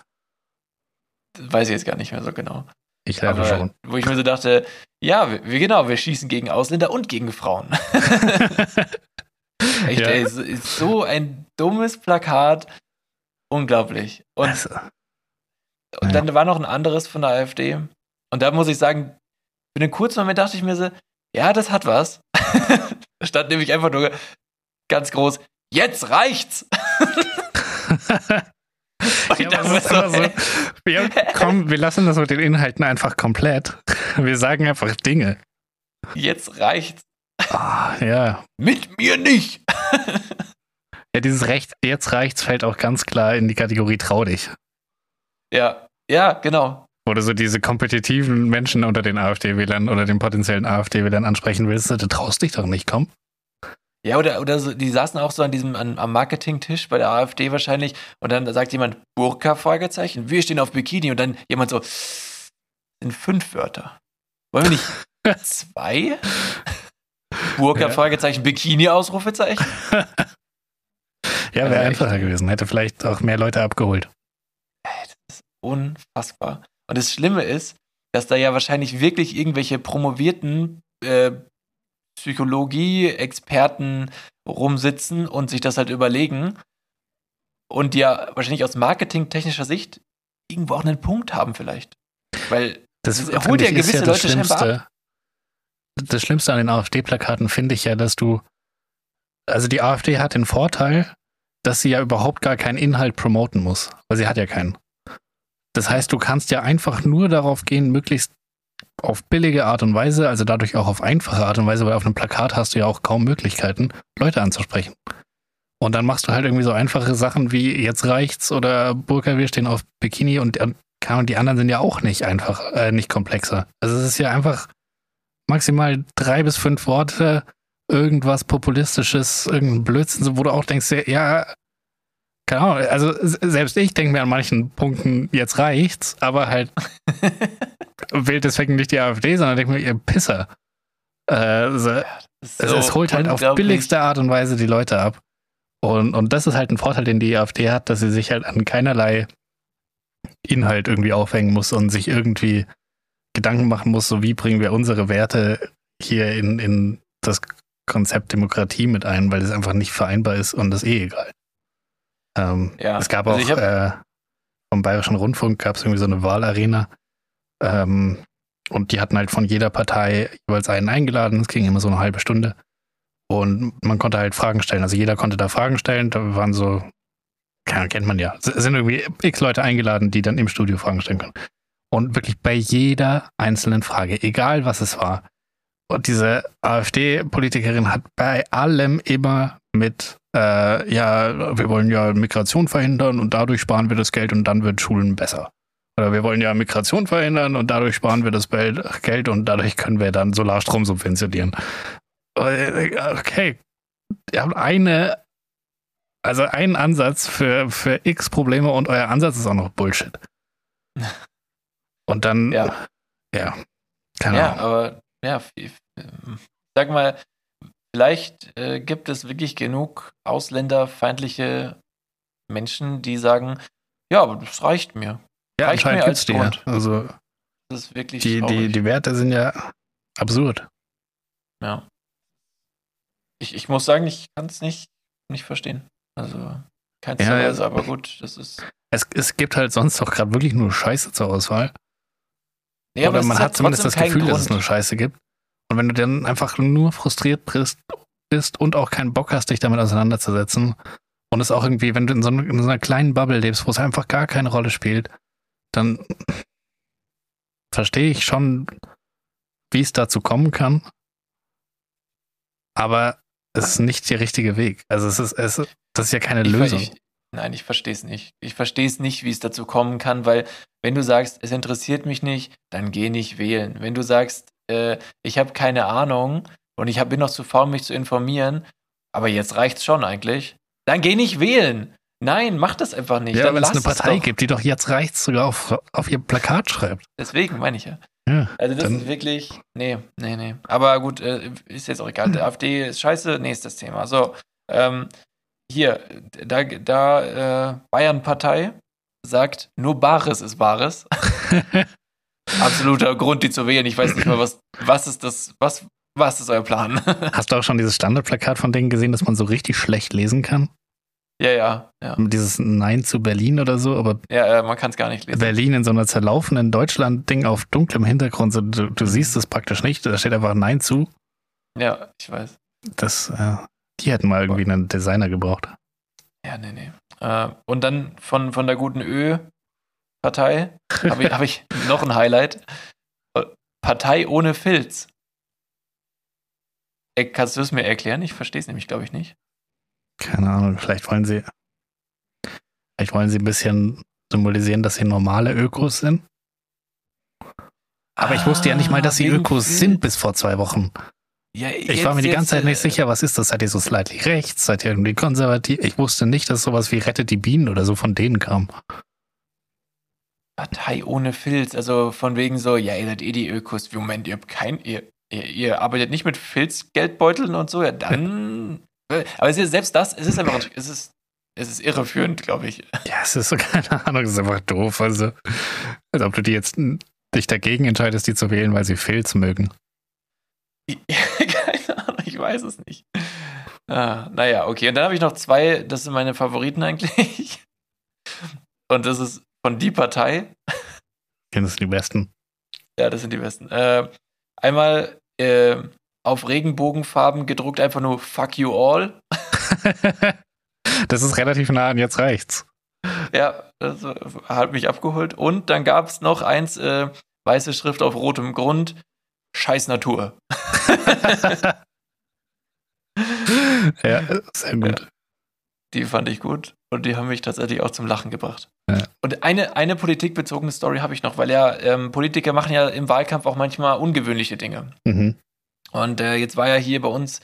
Weiß ich jetzt gar nicht mehr so genau. Ich leider Aber, schon. Wo ich mir so dachte, ja, wir, genau, wir schießen gegen Ausländer und gegen Frauen. [laughs] Echt, Ja. ey, so, ist so ein dummes Plakat. Unglaublich. Und, Also, und ja. dann war noch ein anderes von der AfD. Und da muss ich sagen, für einen kurzen Moment dachte ich mir so, ja, das hat was. [laughs] stand nämlich einfach nur ganz groß, jetzt reicht's. [laughs] Ja, aber es ist so, so, wir, komm, wir lassen das mit den Inhalten einfach komplett. Wir sagen einfach Dinge. jetzt reicht's. Ah, ja. Mit mir nicht. [laughs] Ja, dieses Recht, jetzt reicht's, fällt auch ganz klar in die Kategorie trau dich. Ja, ja, genau. Oder so diese kompetitiven Menschen unter den AfD-Wählern oder den potenziellen AfD-Wählern ansprechen willst, du traust dich doch nicht, komm. Ja, oder, oder so, die saßen auch so an diesem, an, am Marketingtisch bei der AfD wahrscheinlich und dann sagt jemand Burka, Fragezeichen, wir stehen auf Bikini und dann jemand so, sind fünf Wörter. Wollen wir nicht [laughs] zwei? Burka, Ja. Fragezeichen, Bikini, Ausrufezeichen? [laughs] Ja, wäre echt. einfacher gewesen. Hätte vielleicht auch mehr Leute abgeholt. Unfassbar. Und das Schlimme ist, dass da ja wahrscheinlich wirklich irgendwelche promovierten äh, Psychologie-Experten rumsitzen und sich das halt überlegen und die ja wahrscheinlich aus marketingtechnischer Sicht irgendwo auch einen Punkt haben vielleicht. Weil Das, Das holt ja gewisse das Leute scheinbar Schlimmste. Das Schlimmste an den AfD-Plakaten finde ich ja, dass du. Also die AfD hat den Vorteil, dass sie ja überhaupt gar keinen Inhalt promoten muss, weil sie hat ja keinen. Das heißt, du kannst ja einfach nur darauf gehen, möglichst auf billige Art und Weise, also dadurch auch auf einfache Art und Weise, weil auf einem Plakat hast du ja auch kaum Möglichkeiten, Leute anzusprechen. Und dann machst du halt irgendwie so einfache Sachen wie jetzt reicht's oder Burka, wir stehen auf Bikini und die anderen sind ja auch nicht einfach, äh, nicht komplexer. Also es ist ja einfach maximal drei bis fünf Worte, irgendwas Populistisches, irgendein Blödsinn, wo du auch denkst, ja, keine Ahnung, also selbst ich denke mir an manchen Punkten, jetzt reicht's, aber halt [laughs] wählt deswegen nicht die AfD, sondern denke mir, ihr Pisser. Äh, so, so es, holt halt auf billigste Art und Weise die Leute ab. Und, und das ist halt ein Vorteil, den die AfD hat, dass sie sich halt an keinerlei Inhalt irgendwie aufhängen muss und sich irgendwie Gedanken machen muss, so wie bringen wir unsere Werte hier in, in das Konzept Demokratie mit ein, weil es einfach nicht vereinbar ist und das eh egal. Ähm, ja. Es gab also auch äh, vom Bayerischen Rundfunk gab es irgendwie so eine Wahlarena ähm, und die hatten halt von jeder Partei jeweils einen eingeladen. Es ging immer so eine halbe Stunde. Und man konnte halt Fragen stellen. Also jeder konnte da Fragen stellen. Da waren so, kennt man ja, es sind irgendwie x Leute eingeladen, die dann im Studio Fragen stellen können. Und wirklich bei jeder einzelnen Frage, egal was es war. Und diese AfD-Politikerin hat bei allem immer mit, äh, ja, wir wollen ja Migration verhindern und dadurch sparen wir das Geld und dann wird Schulen besser. Oder wir wollen ja Migration verhindern und dadurch sparen wir das Geld und dadurch können wir dann Solarstrom subventionieren. Okay, ihr habt eine, also einen Ansatz für, für x Probleme und euer Ansatz ist auch noch Bullshit. Und dann, ja, ja keine ja, Ahnung. aber ja, sag mal, vielleicht äh, gibt es wirklich genug ausländerfeindliche Menschen, die sagen, ja, aber das reicht mir. Ja, reicht mir als Grund. Ja. Also das ist wirklich die, die, die Werte sind ja absurd. Ja. Ich, ich muss sagen, ich kann es nicht, nicht verstehen. Also, kein ja, Weise, aber gut, das ist. Es, es gibt halt sonst doch gerade wirklich nur Scheiße zur Auswahl. Ja, Oder man hat zumindest das Gefühl, Grund. dass es nur Scheiße gibt. Und wenn du dann einfach nur frustriert bist, und auch keinen Bock hast, dich damit auseinanderzusetzen und es auch irgendwie, wenn du in so, in so einer kleinen Bubble lebst, wo es einfach gar keine Rolle spielt, dann verstehe ich schon, wie es dazu kommen kann. Aber es ist nicht der richtige Weg. Also es ist, es, das ist ja keine ich, Lösung. Ich, nein, ich verstehe es nicht. Ich verstehe es nicht, wie es dazu kommen kann, weil wenn du sagst, es interessiert mich nicht, dann geh nicht wählen. Wenn du sagst, äh, ich habe keine Ahnung und ich hab, bin noch zu faul, mich zu informieren, aber jetzt reicht's schon eigentlich, dann geh nicht wählen. Nein, mach das einfach nicht. Ja, wenn es eine Partei gibt, die doch jetzt reicht's sogar auf, auf ihr Plakat schreibt. Deswegen meine ich ja. Ja, also das ist wirklich, nee, nee, nee. Aber gut, äh, ist jetzt auch egal. Der AfD ist scheiße, nächstes Thema. So, ähm, hier, da, da äh, Bayern-Partei sagt, nur Bares ist Bares. [laughs] Absoluter Grund, die zu wählen. Ich weiß nicht mal, was, was ist das, was, was ist euer Plan? [laughs] Hast du auch schon dieses Standardplakat von denen gesehen, das man so richtig schlecht lesen kann? Ja, ja, ja. Dieses Nein zu Berlin oder so, aber. Ja, äh, man kann es gar nicht lesen. Berlin in so einer zerlaufenden Deutschland-Ding auf dunklem Hintergrund, so, du, du siehst es praktisch nicht, da steht einfach Nein zu. Ja, ich weiß. Das, äh, die hätten mal irgendwie einen Designer gebraucht. Ja, nee, nee. Äh, und dann von, von der guten Ö-Partei habe ich, hab ich noch ein Highlight. Partei ohne Filz. Äh, kannst du es mir erklären? Ich verstehe es nämlich, glaube ich, nicht. Keine Ahnung, vielleicht wollen sie, vielleicht wollen sie ein bisschen symbolisieren, dass sie normale Ökos sind. Aber ah, ich wusste ja nicht mal, dass sie Ökos Film. sind bis vor zwei Wochen. Ja, ich jetzt, war mir die ganze Zeit nicht äh, sicher, was ist das? Seid ihr so slightly rechts? Seid ihr irgendwie konservativ? Ich wusste nicht, dass sowas wie Rettet die Bienen oder so von denen kam. Partei ohne Filz, also von wegen so, ja, ihr seid eh die Ökos. Moment, ihr habt kein, ihr, ihr, ihr arbeitet nicht mit Filzgeldbeuteln und so, ja, dann [laughs] aber es ist selbst das, es ist einfach, es ist, es ist irreführend, glaube ich. [laughs] Ja, es ist so, keine Ahnung, es ist einfach doof. Also, als ob du die jetzt dich dagegen entscheidest, die zu wählen, weil sie Filz mögen. [laughs] keine Ahnung, ich weiß es nicht. Ah, naja, okay. Und dann habe ich noch zwei, das sind meine Favoriten eigentlich. Und das ist von Die Partei. Das sind die besten. Ja, das sind die besten. Äh, einmal äh, auf Regenbogenfarben gedruckt einfach nur Fuck you all. [laughs] das ist relativ nah an jetzt reicht's. Ja, das hat mich abgeholt. Und dann gab es noch eins, äh, weiße Schrift auf rotem Grund, Scheiß Natur. [laughs] ja, sehr gut. Ja, die fand ich gut. Und die haben mich tatsächlich auch zum Lachen gebracht. Ja. Und eine, eine politikbezogene Story habe ich noch, weil ja ähm, Politiker machen ja im Wahlkampf auch manchmal ungewöhnliche Dinge. Mhm. Und äh, jetzt war ja hier bei uns,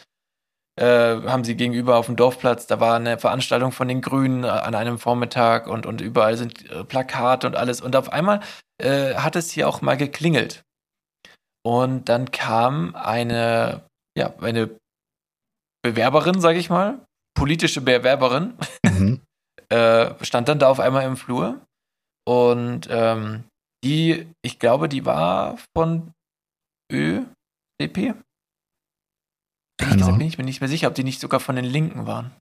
äh, haben sie gegenüber auf dem Dorfplatz, da war eine Veranstaltung von den Grünen äh, an einem Vormittag und, und überall sind äh, Plakate und alles. Und auf einmal äh, hat es hier auch mal geklingelt. Und dann kam eine, ja, eine Bewerberin, sage ich mal, politische Bewerberin, Mhm. [laughs] äh, stand dann da auf einmal im Flur. Und ähm, die, ich glaube, die war von ÖDP. Gesagt Ahnung. bin ich mir nicht mehr sicher, ob die nicht sogar von den Linken waren.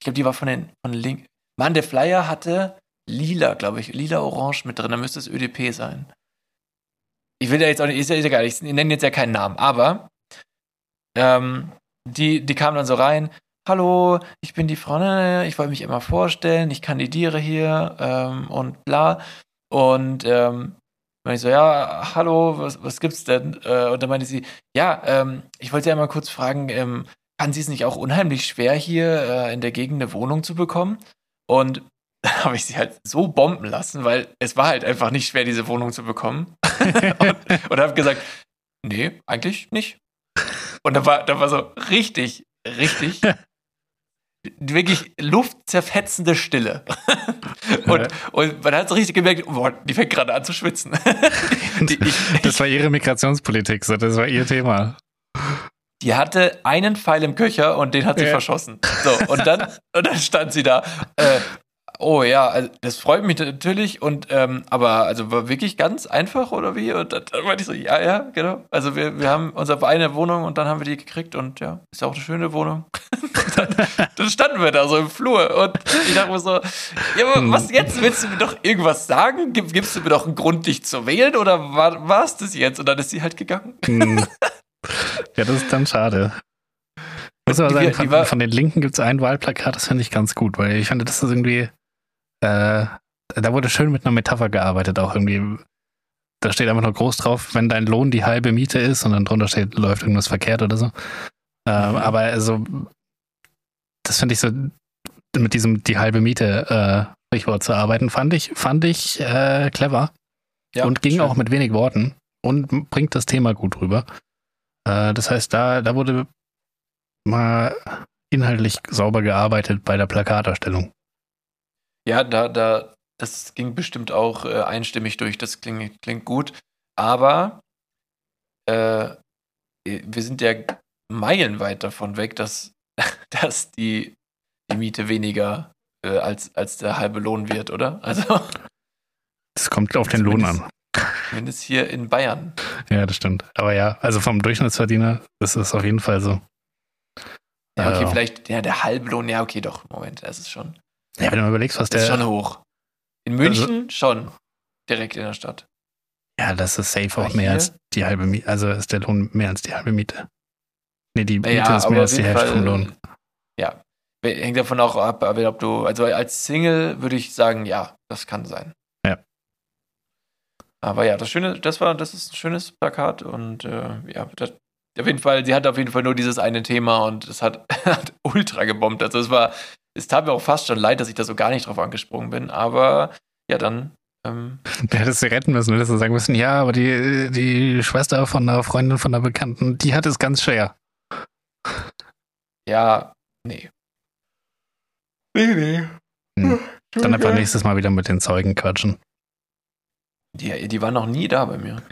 Ich glaube, die war von den, von den Linken. Mann, der Flyer hatte lila, glaube ich, lila-orange mit drin. Da müsste es ÖDP sein. Ich will da jetzt auch nicht, ist ja, ist ja nicht, ich nenne jetzt ja keinen Namen, aber ähm, die, die kam dann so rein. Hallo, ich bin die Frau, ich wollte mich immer vorstellen, ich kandidiere hier ähm, und bla. Und ähm, meinte ich so, ja, hallo, was, was gibt's denn? Äh, und dann meinte sie, ja, ähm, ich wollte Sie einmal kurz fragen, ähm, fanden Sie es nicht auch unheimlich schwer, hier äh, in der Gegend eine Wohnung zu bekommen? Und [laughs] dann habe ich sie halt so bomben lassen, weil es war halt einfach nicht schwer, diese Wohnung zu bekommen. [laughs] und und habe gesagt, nee, eigentlich nicht. Und da war, da war so richtig, richtig, wirklich luftzerfetzende Stille. [laughs] und, und man hat so richtig gemerkt, boah, die fängt gerade an zu schwitzen. [laughs] die, ich, Das war ihre Migrationspolitik, so, das war ihr Thema. die hatte einen Pfeil im Köcher und den hat sie Ja. verschossen. So, und dann, und dann stand sie da. Äh, oh ja, also das freut mich natürlich und ähm, aber also war wirklich ganz einfach oder wie? Und dann, dann meinte ich so, ja, ja, genau. Also wir, wir haben unsere eine Wohnung und dann haben wir die gekriegt und ja, ist ja auch eine schöne Wohnung. [laughs] Dann, dann standen wir da so im Flur und ich dachte mir so, ja, aber was jetzt? Willst du mir doch irgendwas sagen? Gib, gibst du mir doch einen Grund, dich zu wählen oder war, war es das jetzt? Und dann ist sie halt gegangen. Hm. [laughs] ja, das ist dann schade. Muss aber sagen, von, von den Linken gibt es ein Wahlplakat, das finde ich ganz gut, weil ich fand, das ist irgendwie, äh, da wurde schön mit einer Metapher gearbeitet, auch irgendwie. Da steht einfach nur groß drauf, wenn dein Lohn die halbe Miete ist und dann drunter steht, läuft irgendwas verkehrt oder so. Ähm, Mhm. Aber also, das finde ich so, mit diesem die halbe Miete äh, Sprichwort zu arbeiten, fand ich, fand ich äh, clever Ja, und ging schön. auch mit wenig Worten und bringt das Thema gut rüber. Äh, das heißt, da, da wurde mal inhaltlich sauber gearbeitet bei der Plakaterstellung. Ja, da, da, das ging bestimmt auch äh, einstimmig durch. Das klingt, klingt gut. Aber äh, wir sind ja meilenweit davon weg, dass, [laughs] dass die, die Miete weniger äh, als, als der halbe Lohn wird, oder? Also [laughs] Das kommt auf den Lohn an. zumindest hier in Bayern. Ja, das stimmt. Aber ja, also vom Durchschnittsverdiener ist es auf jeden Fall so. Ja, okay, Ja. vielleicht, ja, der halbe Lohn, ja, okay, doch, Moment, das ist schon, Ja, wenn du mal überlegst, was das ist der. schon hoch. In München schon, direkt in der Stadt. Ja, das ist safe auch mehr als die halbe Miete. Also ist der Lohn mehr als die halbe Miete. Nee, die Miete Ja, ist mehr als die Hälfte vom Lohn. Ja. Hängt davon auch ab, ob du, also als Single würde ich sagen, ja, das kann sein. Ja. Aber ja, das Schöne, das war, das ist ein schönes Plakat und äh, ja, das, auf jeden Fall, sie hat auf jeden Fall nur dieses eine Thema und es hat, [laughs] hat ultra gebombt. Also es war, es tat mir auch fast schon leid, dass ich da so gar nicht drauf angesprungen bin, aber ja, dann, ähm, [laughs] Du hättest sie retten müssen, du hättest sagen müssen, ja, aber die, die Schwester von einer Freundin von einer Bekannten, die hat es ganz schwer. ja, nee. Nee, nee. Hm. Dann einfach nächstes Mal wieder mit den Zeugen quatschen. Die, die war noch nie da bei mir.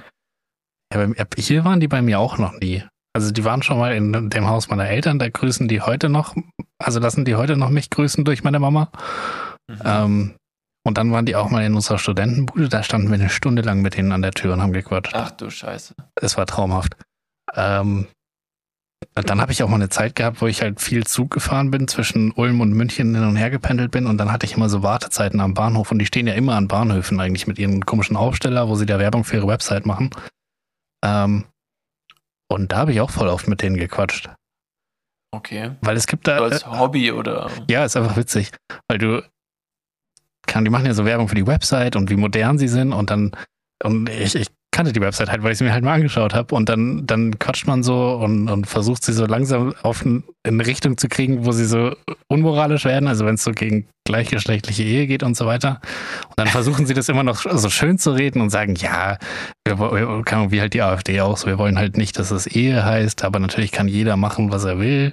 Ja, bei- hier waren die bei mir auch noch nie. Also die waren schon mal in dem Haus meiner Eltern, da grüßen die heute noch, also lassen die heute noch mich grüßen durch meine Mama. Mhm. Ähm, und dann waren die auch mal in unserer Studentenbude, da standen wir eine Stunde lang mit denen an der Tür und haben gequatscht. Ach du Scheiße. Es war traumhaft. Ähm, dann habe ich auch mal eine Zeit gehabt, wo ich halt viel Zug gefahren bin, zwischen Ulm und München hin und her gependelt bin und dann hatte ich immer so Wartezeiten am Bahnhof und die stehen ja immer an Bahnhöfen eigentlich mit ihren komischen Aufsteller, wo sie da Werbung für ihre Website machen. Ähm, und da habe ich auch voll oft mit denen gequatscht. Okay. Weil es gibt da. So als Hobby oder. Ja, ist einfach witzig, weil du kann, die machen ja so Werbung für die Website und wie modern sie sind und dann und ich, ich kannte die Website halt, weil ich sie mir halt mal angeschaut habe. Und dann, dann quatscht man so und, und versucht sie so langsam auf in eine Richtung zu kriegen, wo sie so unmoralisch werden, also wenn es so gegen gleichgeschlechtliche Ehe geht und so weiter. Und dann versuchen sie das immer noch so schön zu reden und sagen, ja, wir, wir, wie halt die AfD auch so, wir wollen halt nicht, dass es Ehe heißt, aber natürlich kann jeder machen, was er will.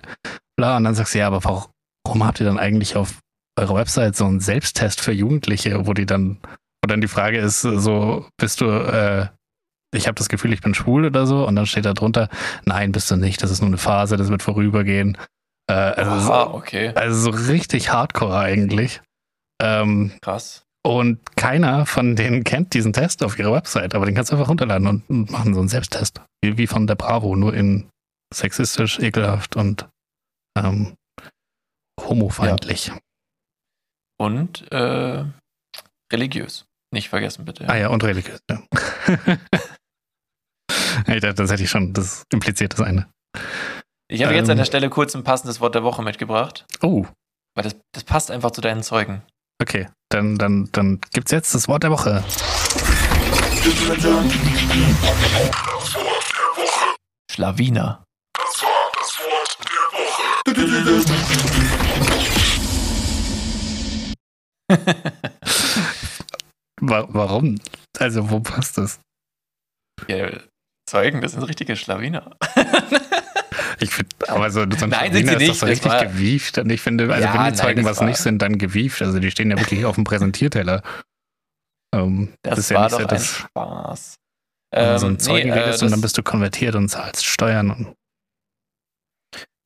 Bla. Und dann sagst du, ja, aber warum habt ihr dann eigentlich auf eurer Website so einen Selbsttest für Jugendliche, wo die dann, wo dann die Frage ist, so, bist du, äh, ich habe das Gefühl, ich bin schwul oder so, und dann steht da drunter, nein, bist du nicht, das ist nur eine Phase, das wird vorübergehen. Äh, also, Aha, okay. also so richtig hardcore eigentlich. Ähm, Krass. und keiner von denen kennt diesen Test auf ihrer Website, aber den kannst du einfach runterladen und, und machen so einen Selbsttest. Wie, wie von der Bravo, nur in sexistisch, ekelhaft und ähm, homofeindlich. Und äh, religiös. Nicht vergessen, bitte. Ah ja, und religiös, ja. [laughs] ich dachte, das hätte ich schon, das impliziert das eine. Ich habe jetzt an Ähm. der Stelle kurz ein passendes Wort der Woche mitgebracht, Oh, weil das, das passt einfach zu deinen Zeugen. okay. Dann, dann, dann gibt's jetzt das Wort der Woche. Schlawiner. Wa warum? Also, wo passt das? Ja, Zeugen, das sind richtige Schlawiner. [laughs] Ich finde, aber so, so ein Nein, Schlawiner sind sie ist doch nicht. so Das richtig war- gewieft. Und ich finde, also Ja, wenn die nein, Zeugen das was war- nicht sind, dann gewieft. Also die stehen ja wirklich auf dem Präsentierteller. Ähm, Das, ist ja war nicht doch so, ein Spaß. wenn du Ähm, so einen Zeugen nee, äh, redest und dann das- bist du konvertiert und zahlst Steuern und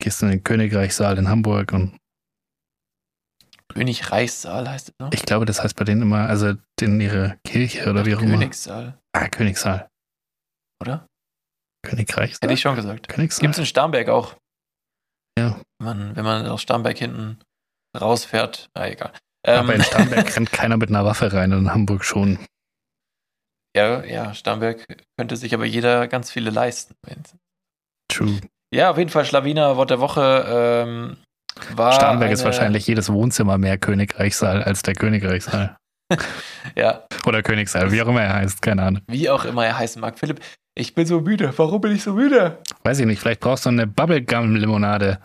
gehst in den Königreichssaal in Hamburg und Königreichssaal heißt es, ne? ich glaube, das heißt bei denen immer, also in ihre Kirche oder wie auch immer. Königssaal, Ah, Königssaal. oder? Königreichsaal? Hätte ich schon gesagt. Königssaal. Gibt es in Starnberg auch. Ja. Wenn man, wenn man aus Starnberg hinten rausfährt, na egal. Aber in Ähm, Starnberg [laughs] rennt keiner mit einer Waffe rein und in Hamburg schon. ja, ja, Starnberg könnte sich aber jeder ganz viele leisten. True. Ja, auf jeden Fall Schlawiner, Wort der Woche. Ähm, war Starnberg ist wahrscheinlich jedes Wohnzimmer mehr Königreichssaal als der Königreichssaal. [laughs] Ja, Oder Königssaal, wie auch immer er heißt, keine Ahnung. wie auch immer er heißen mag. Philipp, ich bin so müde. Warum bin ich so müde? Weiß ich nicht, vielleicht brauchst du eine Bubblegum-Limonade,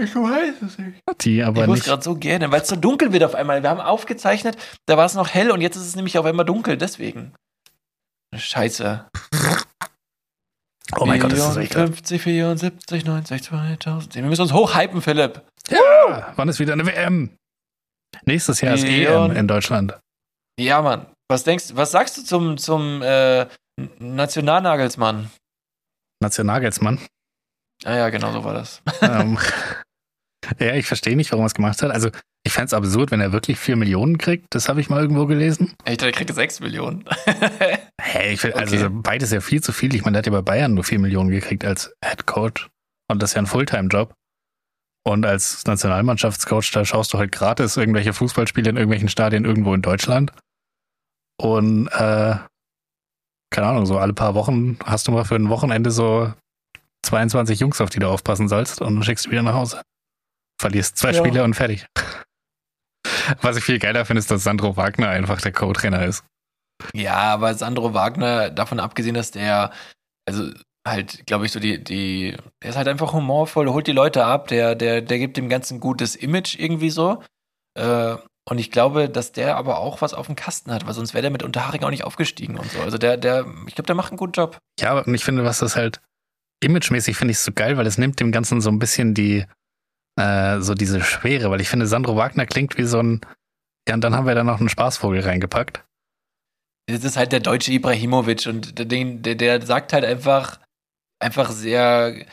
Ich weiß es nicht. die aber ich muss gerade so gerne, weil es so dunkel wird auf einmal. Wir haben aufgezeichnet, da war es noch hell und jetzt ist es nämlich auf einmal dunkel, deswegen. Scheiße. Oh mein Gott, ist das ekelhaft. 50, 74, 90, 2000. Wir müssen uns hochhypen, Philipp. Ja, wann ist wieder eine WM? Nächstes Jahr ist Million. EM in Deutschland. Ja, Mann. Was denkst was sagst du zum, zum äh, Nationalnagelsmann? Nationalgelsmann. Ah ja, genau so war das. ähm, [laughs] ja, ich verstehe nicht, warum er es gemacht hat. Also, ich fände es absurd, wenn er wirklich 4 Millionen kriegt. Das habe ich mal irgendwo gelesen. Ich dachte, er kriegt 6 Millionen. [laughs] Hey, ich find, Okay. also beides ja viel zu viel. Ich meine, der hat ja bei Bayern nur 4 Millionen gekriegt als Head Coach. Und das ist ja ein Fulltime-Job. Und als Nationalmannschaftscoach, da schaust du halt gratis irgendwelche Fußballspiele in irgendwelchen Stadien irgendwo in Deutschland. Und äh, keine Ahnung, so alle paar Wochen hast du mal für ein Wochenende so 22 Jungs, auf die du aufpassen sollst, und schickst du wieder nach Hause. Verlierst zwei Ja. Spiele und fertig. [laughs] Was ich viel geiler finde, ist, dass Sandro Wagner einfach der Co-Trainer ist. Ja, aber Sandro Wagner, davon abgesehen, dass der, also halt, glaube ich, so die, die, der ist halt einfach humorvoll, holt die Leute ab, der, der, der gibt dem Ganzen gutes Image irgendwie so. Äh, und ich glaube, dass der aber auch was auf dem Kasten hat, weil sonst wäre der mit Unterhaching auch nicht aufgestiegen und so. Also der, der, ich glaube, der macht einen guten Job. Ja, und ich finde, was das halt imagemäßig finde ich so geil, weil es nimmt dem Ganzen so ein bisschen die, äh, so diese Schwere, weil ich finde, Sandro Wagner klingt wie so ein, ja, und dann haben wir da noch einen Spaßvogel reingepackt. Das ist halt der deutsche Ibrahimovic und der, der, der sagt halt einfach, einfach sehr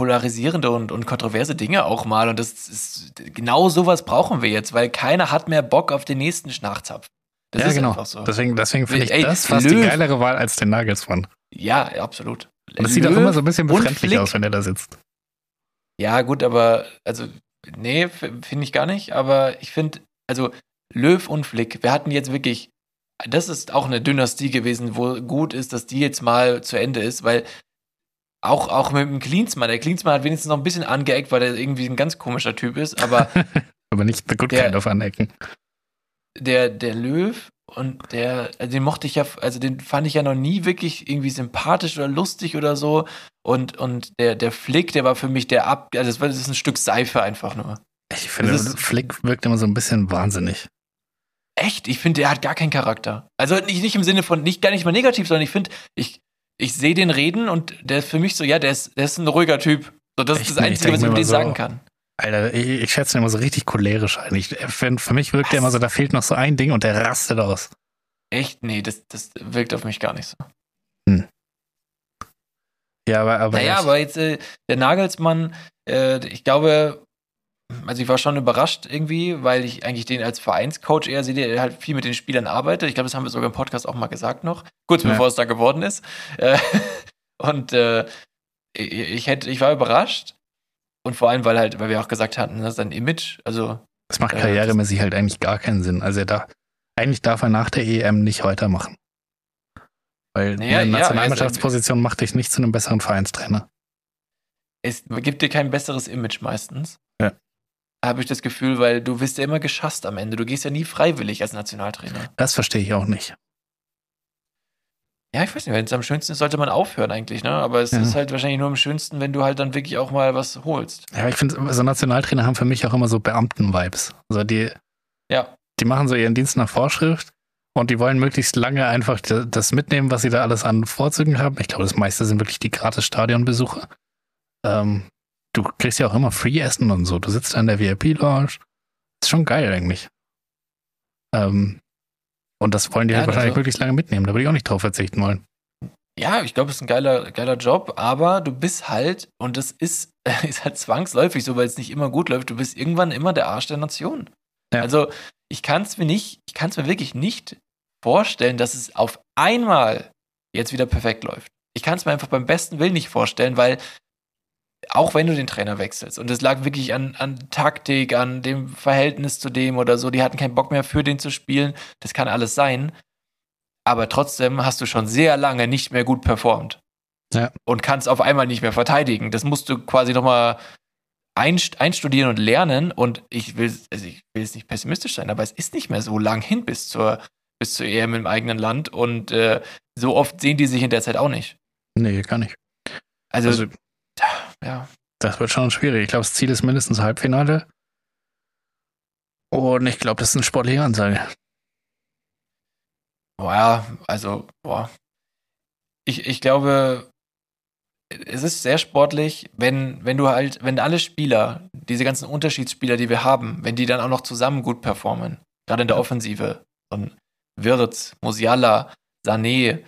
polarisierende und, und kontroverse Dinge auch mal. Und das ist genau sowas brauchen wir jetzt, weil keiner hat mehr Bock auf den nächsten Schnachzapf. Das ja, ist genau. einfach so. Deswegen, deswegen finde ich Ey, das fast die Löw. geilere Wahl als den Nagelsmann. ja, absolut. Und das sieht auch immer so ein bisschen befremdlich aus, wenn er da sitzt. Ja, gut, aber, also, nee, finde ich gar nicht. Aber ich finde, also, Löw und Flick, wir hatten jetzt wirklich, das ist auch eine Dynastie gewesen, wo gut ist, dass die jetzt mal zu Ende ist, weil auch, auch mit dem Klinsmann, der Klinsmann hat wenigstens noch ein bisschen angeeckt, weil der irgendwie ein ganz komischer Typ ist, aber [laughs] Aber nicht the good Der- kind of anecken. der, der Löw und der, also den mochte ich ja, also den fand ich ja noch nie wirklich irgendwie sympathisch oder lustig oder so. Und, und der, der Flick, der war für mich der Ab, also das, war, das ist ein Stück Seife einfach nur. Ich finde, Flick wirkt immer so ein bisschen wahnsinnig. Echt? Ich finde, der hat gar keinen Charakter. Also nicht, nicht im Sinne von, nicht gar nicht mal negativ, sondern ich finde, ich, ich sehe den reden und der ist für mich so, ja, der ist, der ist ein ruhiger Typ. So, das Echt? ist das Einzige, was ich mit dem so, sagen kann. Alter, ich, ich schätze ihn immer so richtig cholerisch eigentlich. Für, für mich wirkt er immer so, da fehlt noch so ein Ding und der rastet aus. Echt? Nee, das, das wirkt auf mich gar nicht so. Hm. Ja, aber, aber. Naja, aber jetzt, äh, der Nagelsmann, äh, ich glaube, also ich war schon überrascht irgendwie, weil ich eigentlich den als Vereinscoach eher sehe, der halt viel mit den Spielern arbeitet. Ich glaube, das haben wir sogar im Podcast auch mal gesagt noch, kurz ja. bevor es da geworden ist. Äh, [laughs] und äh, ich hätte, ich war überrascht. Und vor allem, weil halt, weil wir auch gesagt hatten, ne, sein Image, also. Das macht äh, karrieremäßig halt eigentlich gar keinen Sinn. Also er da, eigentlich darf er nach der EM nicht weitermachen. Weil naja, eine Nationalmannschaftsposition ja, also, macht dich nicht zu einem besseren Vereinstrainer. Es gibt dir kein besseres Image meistens. Habe ich das Gefühl, weil du wirst ja immer geschasst am Ende. Du gehst ja nie freiwillig als Nationaltrainer. Das verstehe ich auch nicht. Ja, ich weiß nicht, wenn es am schönsten ist, sollte man aufhören eigentlich, ne? Aber es ja. ist halt wahrscheinlich nur am schönsten, wenn du halt dann wirklich auch mal was holst. Ja, ich finde, so Nationaltrainer haben für mich auch immer so Beamten-Vibes. Also die, ja. die machen so ihren Dienst nach Vorschrift und die wollen möglichst lange einfach das mitnehmen, was sie da alles an Vorzügen haben. Ich glaube, das meiste sind wirklich die gratis Stadionbesuche. Ähm, du kriegst ja auch immer Free-Essen und so. Du sitzt da in der VIP-Lounge. Ist schon geil eigentlich. Ähm, und das wollen die ja, halt wahrscheinlich möglichst lange mitnehmen. Da würde ich auch nicht drauf verzichten wollen. Ja, ich glaube, es ist ein geiler, geiler Job, aber du bist halt, und das ist, [laughs] ist halt zwangsläufig so, weil es nicht immer gut läuft, du bist irgendwann immer der Arsch der Nation. Ja. Also, ich kann es mir nicht, ich kann es mir wirklich nicht vorstellen, dass es auf einmal jetzt wieder perfekt läuft. Ich kann es mir einfach beim besten Willen nicht vorstellen, weil auch wenn du den Trainer wechselst. Und es lag wirklich an, an Taktik, an dem Verhältnis zu dem oder so. Die hatten keinen Bock mehr für den zu spielen. Das kann alles sein. Aber trotzdem hast du schon sehr lange nicht mehr gut performt. Ja. Und kannst auf einmal nicht mehr verteidigen. Das musst du quasi nochmal einstudieren und lernen. Und ich will, also ich will jetzt nicht pessimistisch sein, aber es ist nicht mehr so lang hin bis zur, bis zur EM im eigenen Land. Und äh, so oft sehen die sich in der Zeit auch nicht. Nee, gar nicht. Also, also ja. Das wird schon schwierig. Ich glaube, das Ziel ist mindestens Halbfinale. Und ich glaube, das ist eine sportliche Ansage. Boah, also, boah. Ich, ich glaube, es ist sehr sportlich, wenn, wenn du halt, wenn alle Spieler, diese ganzen Unterschiedsspieler, die wir haben, wenn die dann auch noch zusammen gut performen, gerade in der Offensive, und Wirtz, Musiala, Sané,